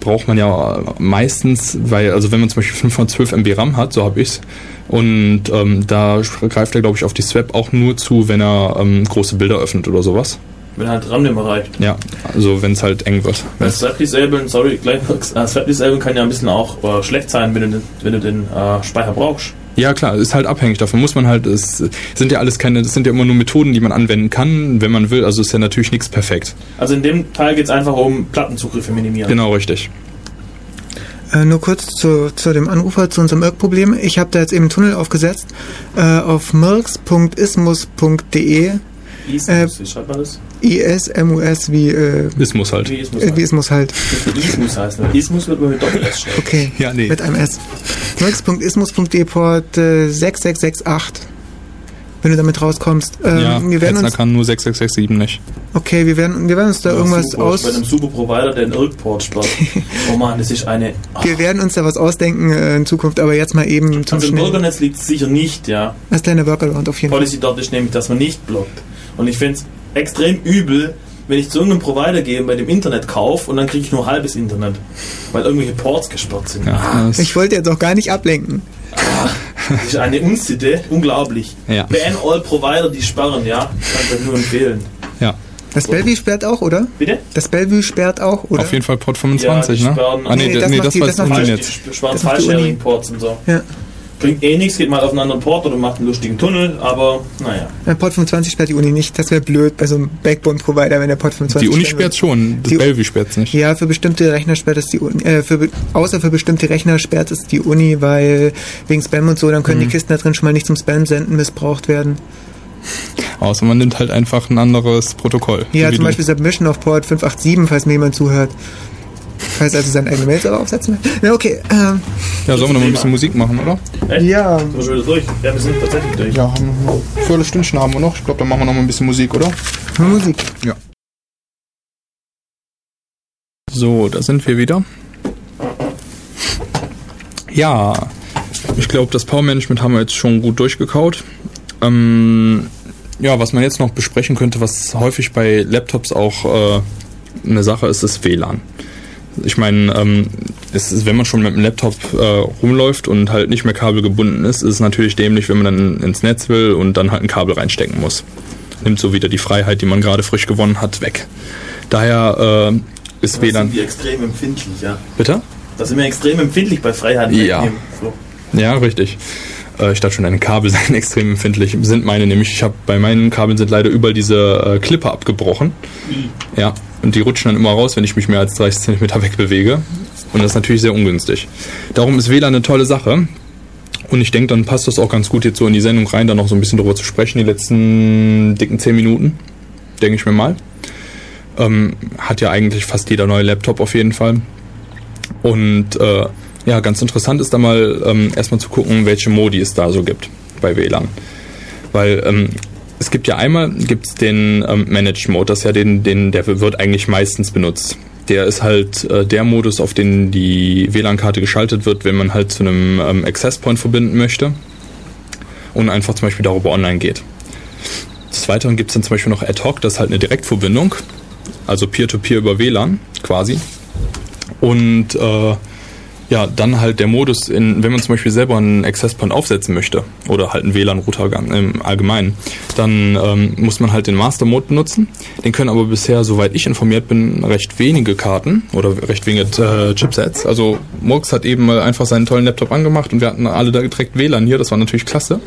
Braucht man ja meistens, weil, also wenn man zum Beispiel 512 MB RAM hat, so habe ich's, und ähm, da greift er, glaube ich, auf die Swap auch nur zu, wenn er ähm, große Bilder öffnet oder sowas. Wenn halt RAM nicht mehr reicht. Ja, also wenn es halt eng wird. Bei Swap Disablen, sorry, gleich, äh, Swap Disablen kann ja ein bisschen auch äh, schlecht sein, wenn du den, wenn du den äh, Speicher brauchst. Ja, klar, ist halt abhängig davon. Muss man halt, es sind ja alles keine, das sind ja immer nur Methoden, die man anwenden kann, wenn man will. Also ist ja natürlich nichts perfekt. Also in dem Teil geht es einfach um Plattenzugriffe minimieren. Genau, richtig. Äh, nur kurz zu, zu dem Anrufer, zu unserem Irk-Problem. Ich habe da jetzt eben einen Tunnel aufgesetzt äh, auf mirks.ismus.de. Ismus, Äh, wie schreibt man das? ISMUS wie, äh, Ismus halt. Wie Ismus äh, wie Ismus halt. heißt. Ismus heißt ne? Ismus wird man mit Doppel-S schreiben. Okay. Ja, nee. Mit einem S. mirks.ismus.de Port äh, 6668. Wenn du damit rauskommst. Ähm, ja, wir werden Hetzner uns, kann nur 6667 nicht. okay, wir werden, wir werden uns da Ja, irgendwas super. aus, Bei einem super Provider, der einen Irk-Port sperrt. oh man, das ist eine... wir werden uns da was ausdenken äh, in Zukunft, aber jetzt mal eben zum Also im. Bürgernetz liegt es sicher nicht, ja. Als kleiner Workaround auf jeden Fall. Policy dort ist nämlich, dass man nicht blockt. Und ich finde es extrem übel, wenn ich zu irgendeinem Provider gehe und bei dem Internet kaufe und dann kriege ich nur halbes Internet, weil irgendwelche Ports gesperrt sind. Ja, das, Ich wollte jetzt auch gar nicht ablenken. Das ist eine Unsitte, unglaublich. Ja. Ban all Provider, die sperren, ja. Kann ich euch nur empfehlen. ja. Das Bellevue sperrt auch, oder? Bitte? Das Bellevue sperrt auch, oder? Auf jeden Fall Port 25, Ja, die ne? sperren- Ah, nee, Nee, das nee macht das die- war das das macht die- jetzt. Die sparen Das macht die Uni. File-Sharing-Ports und so. Ja. Bringt eh nichts, geht mal auf einen anderen Port oder macht einen lustigen Tunnel, aber naja. Äh, Port 25 sperrt die Uni nicht. Das wäre blöd bei so einem Backbone-Provider, wenn der Port 25 Die Uni sperrt schon, das Die- Bellevue sperrt nicht. würde. Ja, für bestimmte Rechner sperrt es die Uni. Äh, für, außer für bestimmte Rechner sperrt es die Uni, weil wegen Spam und so, dann können Mhm. die Kisten da drin schon mal nicht zum Spam-Senden missbraucht werden. Außer man nimmt halt einfach ein anderes Protokoll. Ja, zum. Beispiel Submission auf Port 587, falls mir jemand zuhört. Falls also seine eigene Mails aber aufsetzen will. Na, okay. Ähm, Ja, sollen wir noch mal ein bisschen Musik machen, oder? Echt? ja, Sind wir schon wieder durch? Ja, wir sind tatsächlich durch. Ja, haben wir noch. Viertelstündchen haben wir noch. Ich glaube, dann machen wir noch mal ein bisschen Musik, oder? Musik. Ja. So, da sind wir wieder. Ja, ich glaube, das Power Management haben wir jetzt schon gut durchgekaut. Ähm, ja, was man jetzt noch besprechen könnte, was häufig bei Laptops auch äh, eine Sache ist, ist WLAN. Ich meine, ähm, ist, wenn man schon mit dem Laptop äh, rumläuft und halt nicht mehr kabelgebunden ist, ist es natürlich dämlich, wenn man dann ins Netz will und dann halt ein Kabel reinstecken muss. Nimmt so wieder die Freiheit, die man gerade frisch gewonnen hat, weg. Daher äh, ist Da WLAN. sind wir extrem empfindlich, ja. Bitte? Da sind wir extrem empfindlich bei Freiheit. Ja. So. Ja, richtig. Äh, ich dachte schon, deine Kabel seien extrem empfindlich. Sind meine nämlich. Ich habe bei meinen Kabeln sind leider überall diese äh, Klippe abgebrochen. Ja. Und die rutschen dann immer raus, wenn ich mich mehr als 30 cm wegbewege. Und das ist natürlich sehr ungünstig. Darum ist WLAN eine tolle Sache. Und ich denke, dann passt das auch ganz gut jetzt so in die Sendung rein, da noch so ein bisschen drüber zu sprechen, die letzten dicken 10 Minuten. Denke ich mir mal. Ähm, hat ja eigentlich fast jeder neue Laptop auf jeden Fall. Und äh, ja, ganz interessant ist da mal ähm, erstmal zu gucken, welche Modi es da so gibt bei WLAN. Weil ähm, es gibt ja einmal gibt's den ähm, Managed Mode, das ist ja den, den, der wird eigentlich meistens benutzt. Der ist halt äh, der Modus, auf den die WLAN-Karte geschaltet wird, wenn man halt zu einem ähm, Access Point verbinden möchte und einfach zum Beispiel darüber online geht. Des Weiteren gibt es dann zum Beispiel noch Ad Hoc, das ist halt eine Direktverbindung, also Peer-to-Peer über WLAN quasi. Und äh, ja, dann halt der Modus, in, wenn man zum Beispiel selber einen Access Point aufsetzen möchte oder halt einen WLAN-Router im Allgemeinen, dann ähm, muss man halt den Master Mode benutzen. Den können aber bisher, soweit ich informiert bin, recht wenige Karten oder recht wenige äh, Chipsets. Also Murks hat eben mal einfach seinen tollen Laptop angemacht und wir hatten alle da direkt WLAN hier. Das war natürlich klasse.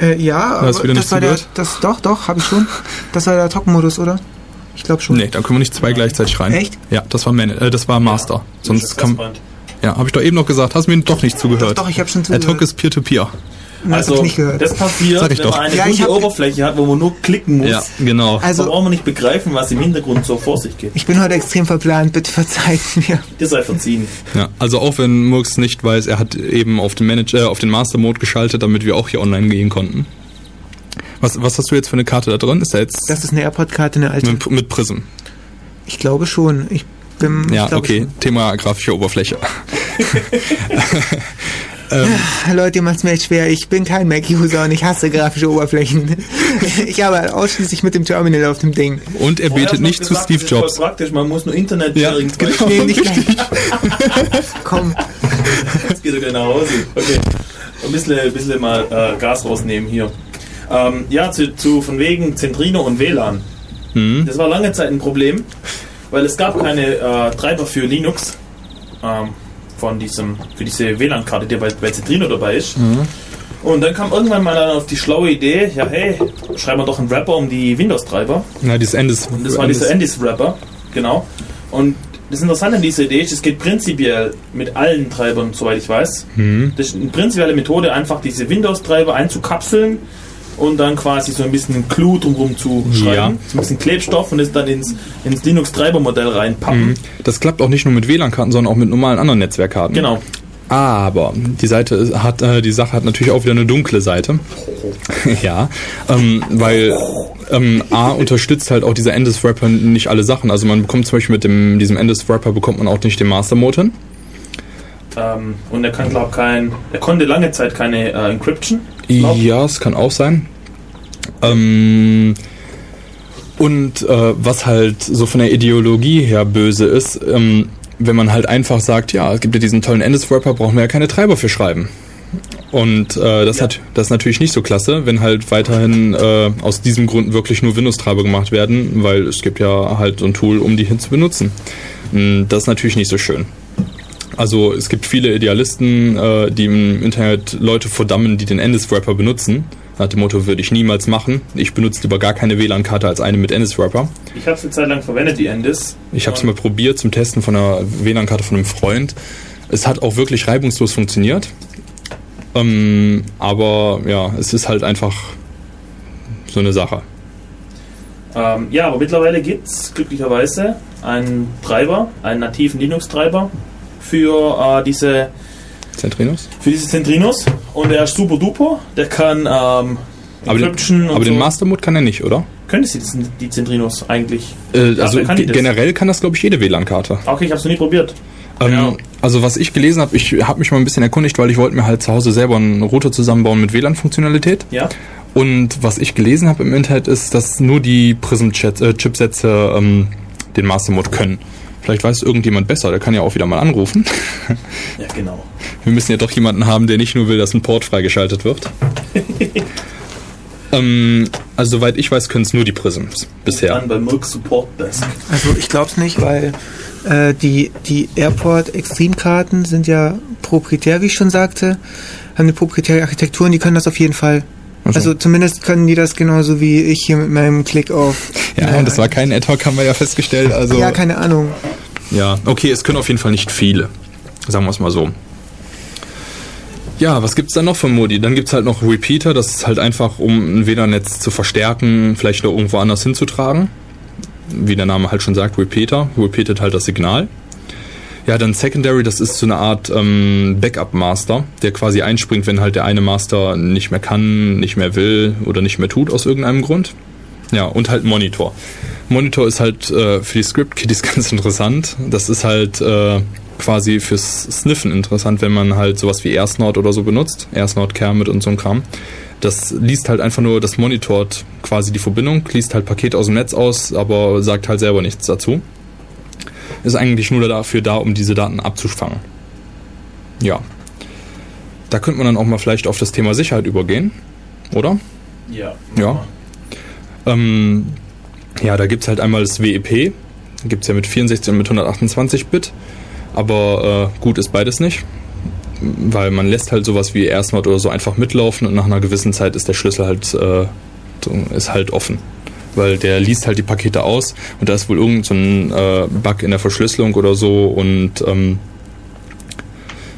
Äh, ja, hast aber das nicht war der, das, doch, doch, habe ich schon. Das war der Talk-Modus, oder? Ich glaube schon. Nee, da können wir nicht zwei gleichzeitig rein. Echt? Ja, das war, Man äh, das war Master. Sonst kann, Access-Point. Ja, habe ich doch eben noch gesagt. Hast mir doch nicht zugehört. Doch, doch, ich habe schon Ad Hoc zugehört. ist Peer-to-Peer. Also, ich nicht gehört. das passiert, Sag ich wenn doch. man eine Ja, gute hab- Oberfläche hat, wo man nur klicken muss. Ja, genau. Also- braucht man nicht begreifen, was im Hintergrund so vor sich geht. Ich bin heute extrem verplant, bitte verzeiht mir. Dir sei verziehen. Ja, also auch wenn Murks nicht weiß, er hat eben auf den Manager, äh, auf den Master Mode geschaltet, damit wir auch hier online gehen konnten. Was, was hast du jetzt für eine Karte da drin? Ist da jetzt Das ist eine AirPod-Karte, eine alte. mit, mit Prism? Ich glaube schon. Ich bin. Ja, ich glaube okay. Thema grafische Oberfläche. Schon. Leute, ihr macht's mir echt schwer. Ich bin kein Mac-User und ich hasse grafische Oberflächen. ich arbeite ausschließlich mit dem Terminal auf dem Ding. Und er Vorher betet nicht zu Steve das ist Jobs. praktisch, man muss nur Internet Ja, genau. Nee, nicht gleich. Komm. Jetzt geht er gleich nach Hause. Okay. Ein bisschen, ein bisschen mal äh, Gas rausnehmen hier. Ähm, ja, zu, zu von wegen Centrino und WLAN. Hm? Das war lange Zeit ein Problem, weil es gab keine äh, Treiber für Linux. Ähm, von diesem, für diese WLAN-Karte, die bei, bei Citrino dabei ist. Und dann kam irgendwann mal dann auf die schlaue Idee, ja hey, schreiben wir doch einen Wrapper um die Windows-Treiber. Ja, dieses Endes. Und das war dieser Endis-Wrapper, genau. Und das Interessante an dieser Idee ist, es geht prinzipiell mit allen Treibern, soweit ich weiß. Mhm. Das ist eine prinzipielle Methode, einfach diese Windows-Treiber einzukapseln und dann quasi so ein bisschen Glue drumherum zu schreiben. Ja. So ein bisschen Klebstoff und es dann ins, ins Linux-Treiber-Modell reinpappen. Mhm. Das klappt auch nicht nur mit WLAN-Karten, sondern auch mit normalen anderen Netzwerkkarten. Genau. Aber die Seite hat, äh, die Sache hat natürlich auch wieder eine dunkle Seite. ja, ähm, weil ähm, A unterstützt halt auch dieser Endes-Wrapper nicht alle Sachen. Also man bekommt zum Beispiel mit dem, diesem Endes-Wrapper bekommt man auch nicht den Master-Mode hin. Ähm, und er kann, glaube kein, er konnte lange Zeit keine äh, Encryption. Ja, es kann auch sein. Ähm, und äh, was halt so von der Ideologie her böse ist, ähm, wenn man halt einfach sagt, ja, es gibt ja diesen tollen Endes-Wrapper, brauchen wir ja keine Treiber für schreiben. Und äh, das, Ja. hat, das ist natürlich nicht so klasse, wenn halt weiterhin äh, aus diesem Grund wirklich nur Windows-Treiber gemacht werden, weil es gibt ja halt so ein Tool, um die hin zu benutzen. Mm, Das ist natürlich nicht so schön. Also es gibt viele Idealisten, äh, die im Internet Leute verdammen, die den Endes-Wrapper benutzen. Nach dem Motto würde ich niemals machen. Ich benutze lieber gar keine WLAN-Karte als eine mit Endes-Wrapper. Ich habe es eine Zeit lang verwendet, die Endis. Ich habe es mal probiert zum Testen von einer WLAN-Karte von einem Freund. Es hat auch wirklich reibungslos funktioniert. Ähm, aber ja, es ist halt einfach so eine Sache. Ähm, ja, aber mittlerweile gibt es glücklicherweise einen Treiber, einen nativen Linux-Treiber für äh, diese Centrinos? für diese Centrinos und der ist super duper. Der kann ähm, Aber, den, aber und den so. Master-Mode kann er nicht, oder? Könnte sie das, die Centrinos eigentlich? Äh, Ja, also kann generell kann das, glaube ich, jede WLAN-Karte. Okay, ich habe es noch nie probiert. Ähm, Genau. Also was ich gelesen habe, ich habe mich mal ein bisschen erkundigt, weil ich wollte mir halt zu Hause selber einen Router zusammenbauen mit WLAN-Funktionalität. Ja. Und was ich gelesen habe im Internet ist, dass nur die Prism-Chipsätze ähm, den Master Mode können. Vielleicht weiß irgendjemand besser, der kann ja auch wieder mal anrufen. Ja, genau. Wir müssen ja doch jemanden haben, der nicht nur will, dass ein Port freigeschaltet wird. ähm, also soweit ich weiß, können es nur die Prisms bisher. Dann beim Merck Support Desk. Also ich glaube es nicht, weil äh, die, die Airport Extreme-Karten sind ja proprietär, wie ich schon sagte, haben eine proprietäre Architektur und die können das auf jeden Fall. Ach so. Also zumindest können die das genauso wie ich hier mit meinem Klick auf. Ja, das war kein Ad-Hoc, haben wir ja festgestellt. Also Ja, keine Ahnung. Ja, okay, es können auf jeden Fall nicht viele. Sagen wir es mal so. Ja, was gibt's dann noch für Modi? Dann gibt's halt noch Repeater, das ist halt einfach, um ein WLAN-Netz zu verstärken, vielleicht noch irgendwo anders hinzutragen. Wie der Name halt schon sagt, Repeater. Repeatet halt das Signal. Ja, dann Secondary, das ist so eine Art ähm, Backup-Master, der quasi einspringt, wenn halt der eine Master nicht mehr kann, nicht mehr will oder nicht mehr tut aus irgendeinem Grund. Ja, und halt Monitor. Monitor ist halt äh, für die Script-Kiddies ganz interessant. Das ist halt äh, quasi fürs Sniffen interessant, wenn man halt sowas wie AirSnort oder so benutzt. AirSnort, Kermit und so ein Kram. Das liest halt einfach nur, das monitort quasi die Verbindung, liest halt Paket aus dem Netz aus, aber sagt halt selber nichts dazu. Ist eigentlich nur dafür da, um diese Daten abzufangen. Ja. Da könnte man dann auch mal vielleicht auf das Thema Sicherheit übergehen, oder? Ja. Ja. Ähm, ja, da gibt's halt einmal das WEP. Gibt's ja mit 64 und mit 128 Bit. Aber äh, gut ist beides nicht. Weil man lässt halt sowas wie AirSnot oder so einfach mitlaufen und nach einer gewissen Zeit ist der Schlüssel halt, äh, ist halt offen. Weil der liest halt die Pakete aus und da ist wohl irgend so ein äh, Bug in der Verschlüsselung oder so und ähm,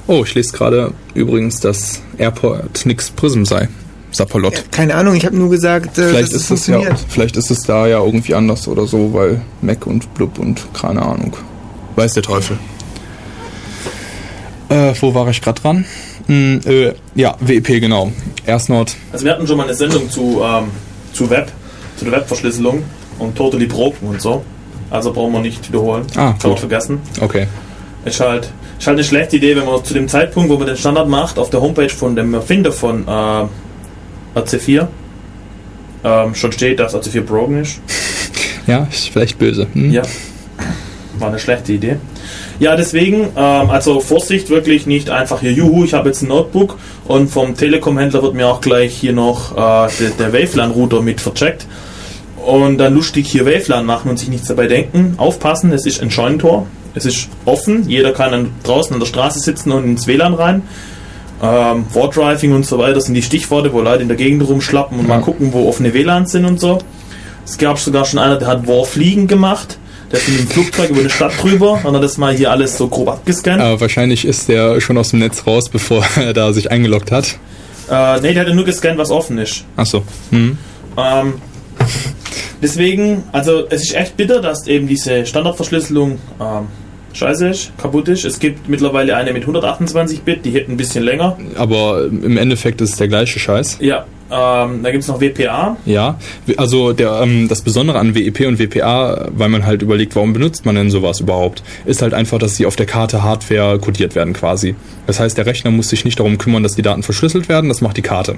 Oh, ich lese gerade übrigens, dass Airport nix Prism sei. Sapperlot. Keine Ahnung, ich habe nur gesagt, äh, Vielleicht dass ist es ja, funktioniert. vielleicht ist es da ja irgendwie anders oder so, weil Mac und Blub und keine Ahnung. Weiß der Teufel. Äh, wo war ich gerade dran? Hm, äh, ja, WEP, genau. AirSnort. Also wir hatten schon mal eine Sendung zu, ähm, zu Web, zu der Webverschlüsselung und Totally Broken und so. Also brauchen wir nicht wiederholen. Ah, Kann man vergessen. Okay. Ist halt, ist halt eine schlechte Idee, wenn man zu dem Zeitpunkt, wo man den Standard macht, auf der Homepage von dem Erfinder von äh, AC4 ähm, schon steht, dass AC4 broken ist. Ja, ist vielleicht böse. Hm? Ja. War eine schlechte Idee. Ja, deswegen, ähm, also Vorsicht, wirklich nicht einfach hier, juhu, ich habe jetzt ein Notebook und vom Telekom-Händler wird mir auch gleich hier noch äh, der, der Wavelan-Router mit vercheckt und dann lustig hier Wavelan machen und sich nichts dabei denken. Aufpassen, es ist ein Scheunentor. Es ist offen, jeder kann dann draußen an der Straße sitzen und ins WLAN rein. Ähm, Wardriving und so weiter sind die Stichworte, wo Leute in der Gegend rumschlappen und Ja. mal gucken, wo offene WLANs sind und so. Es gab sogar schon einer, der hat Warfliegen gemacht. Der ist mit dem Flugzeug über eine Stadt drüber und hat das mal hier alles so grob abgescannt. Aber wahrscheinlich ist der schon aus dem Netz raus, bevor er da sich eingeloggt hat. Äh, nee, der hat ja nur gescannt, was offen ist. Achso. Hm. Ähm, deswegen, also es ist echt bitter, dass eben diese Standardverschlüsselung ähm, scheiße ist, kaputt ist. Es gibt mittlerweile eine mit 128 Bit, die hält ein bisschen länger. Aber im Endeffekt ist es der gleiche Scheiß. Ja, ähm, da gibt es noch WPA. Ja, also der, ähm, das Besondere an WEP und WPA, weil man halt überlegt, warum benutzt man denn sowas überhaupt, ist halt einfach, dass sie auf der Karte Hardware codiert werden quasi. Das heißt, der Rechner muss sich nicht darum kümmern, dass die Daten verschlüsselt werden, das macht die Karte.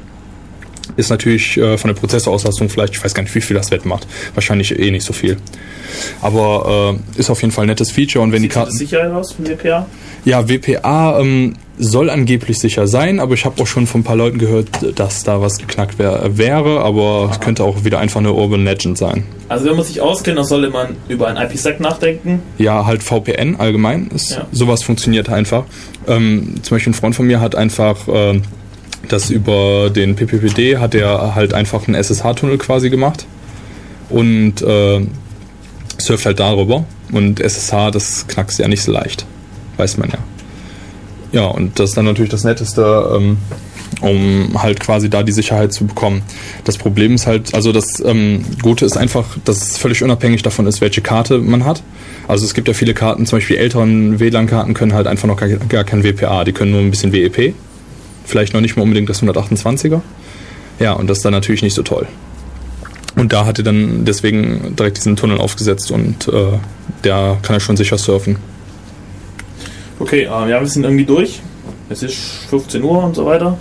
Ist natürlich äh, von der Prozessorauslastung vielleicht, ich weiß gar nicht, wie viel das wettmacht. Wahrscheinlich eh nicht so viel. Aber äh, ist auf jeden Fall ein nettes Feature und wenn die Sieht das Karten. Sicherheit aus von WPA? Ja, WPA ähm, soll angeblich sicher sein, aber ich habe auch schon von ein paar Leuten gehört, dass da was geknackt wär, wäre, aber es könnte auch wieder einfach eine Urban Legend sein. Also wenn man sich auskennt, dann sollte man über ein IPsec nachdenken. Ja, halt VPN allgemein. Ist, Ja. Sowas funktioniert einfach. Ähm, zum Beispiel ein Freund von mir hat einfach ähm, das über den PPPD hat er halt einfach einen SSH-Tunnel quasi gemacht und äh, surft halt darüber. Und SSH, das knackst ja nicht so leicht. Weiß man ja. Ja, und das ist dann natürlich das Netteste, ähm, um halt quasi da die Sicherheit zu bekommen. Das Problem ist halt, also das ähm, Gute ist einfach, dass es völlig unabhängig davon ist, welche Karte man hat. Also es gibt ja viele Karten, zum Beispiel älteren WLAN-Karten können halt einfach noch gar, gar kein WPA, die können nur ein bisschen WEP. Vielleicht noch nicht mal unbedingt das 128er. Ja, und das ist dann natürlich nicht so toll. Und da hat er dann deswegen direkt diesen Tunnel aufgesetzt und äh, der kann er schon sicher surfen. Okay, äh, ja, wir sind irgendwie durch. Es ist 15 Uhr und so weiter.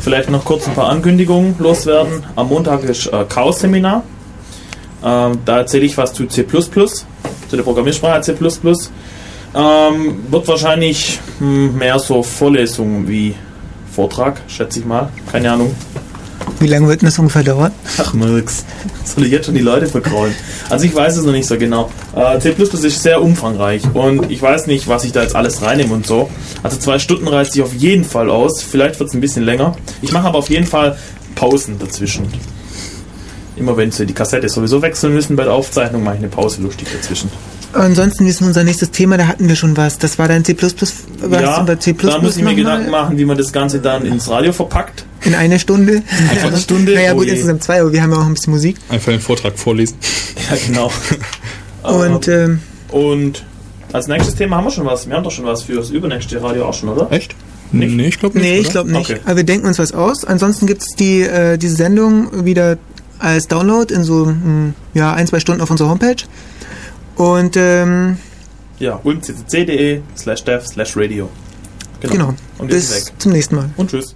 Vielleicht noch kurz ein paar Ankündigungen loswerden. Am Montag ist äh, Chaos-Seminar. Ähm, da erzähle ich was zu C++, zu der Programmiersprache C++. Ähm, wird wahrscheinlich hm, mehr so Vorlesungen wie Vortrag, schätze ich mal. Keine Ahnung. Wie lange wird das ungefähr dauern? Ach, Murks. Soll ich jetzt schon die Leute verkraulen? Also ich weiß es noch nicht so genau. Äh, C++ ist sehr umfangreich und ich weiß nicht, was ich da jetzt alles reinnehme und so. Also zwei Stunden reißt sich auf jeden Fall aus. Vielleicht wird es ein bisschen länger. Ich mache aber auf jeden Fall Pausen dazwischen. Immer wenn sie die Kassette sowieso wechseln müssen bei der Aufzeichnung, mache ich eine Pause lustig dazwischen. Ansonsten ist unser nächstes Thema, da hatten wir schon was. Das war dein C++. Was ja, bei C++ da muss ich mir nochmal? Gedanken machen, wie man das Ganze dann ins Radio verpackt. In einer Stunde? Einfach eine Stunde. Naja, Oh gut, je. insgesamt zwei, aber wir haben ja auch ein bisschen Musik. Einfach den Vortrag vorlesen. Ja, genau. Und Ähm, Und als nächstes Thema haben wir schon was. Wir haben doch schon was für das übernächste Radio auch schon, oder? Echt? Nicht? Nee, ich glaube nicht. nee, ich glaube nicht. Okay. Aber wir denken uns was aus. Ansonsten gibt es die, äh, diese Sendung wieder als Download in so hm, ja, ein, zwei Stunden auf unserer Homepage. Und ähm, Ja, ulmccc.de slash dev slash radio. genau, Und wir sind bis weg. zum nächsten Mal. Und tschüss.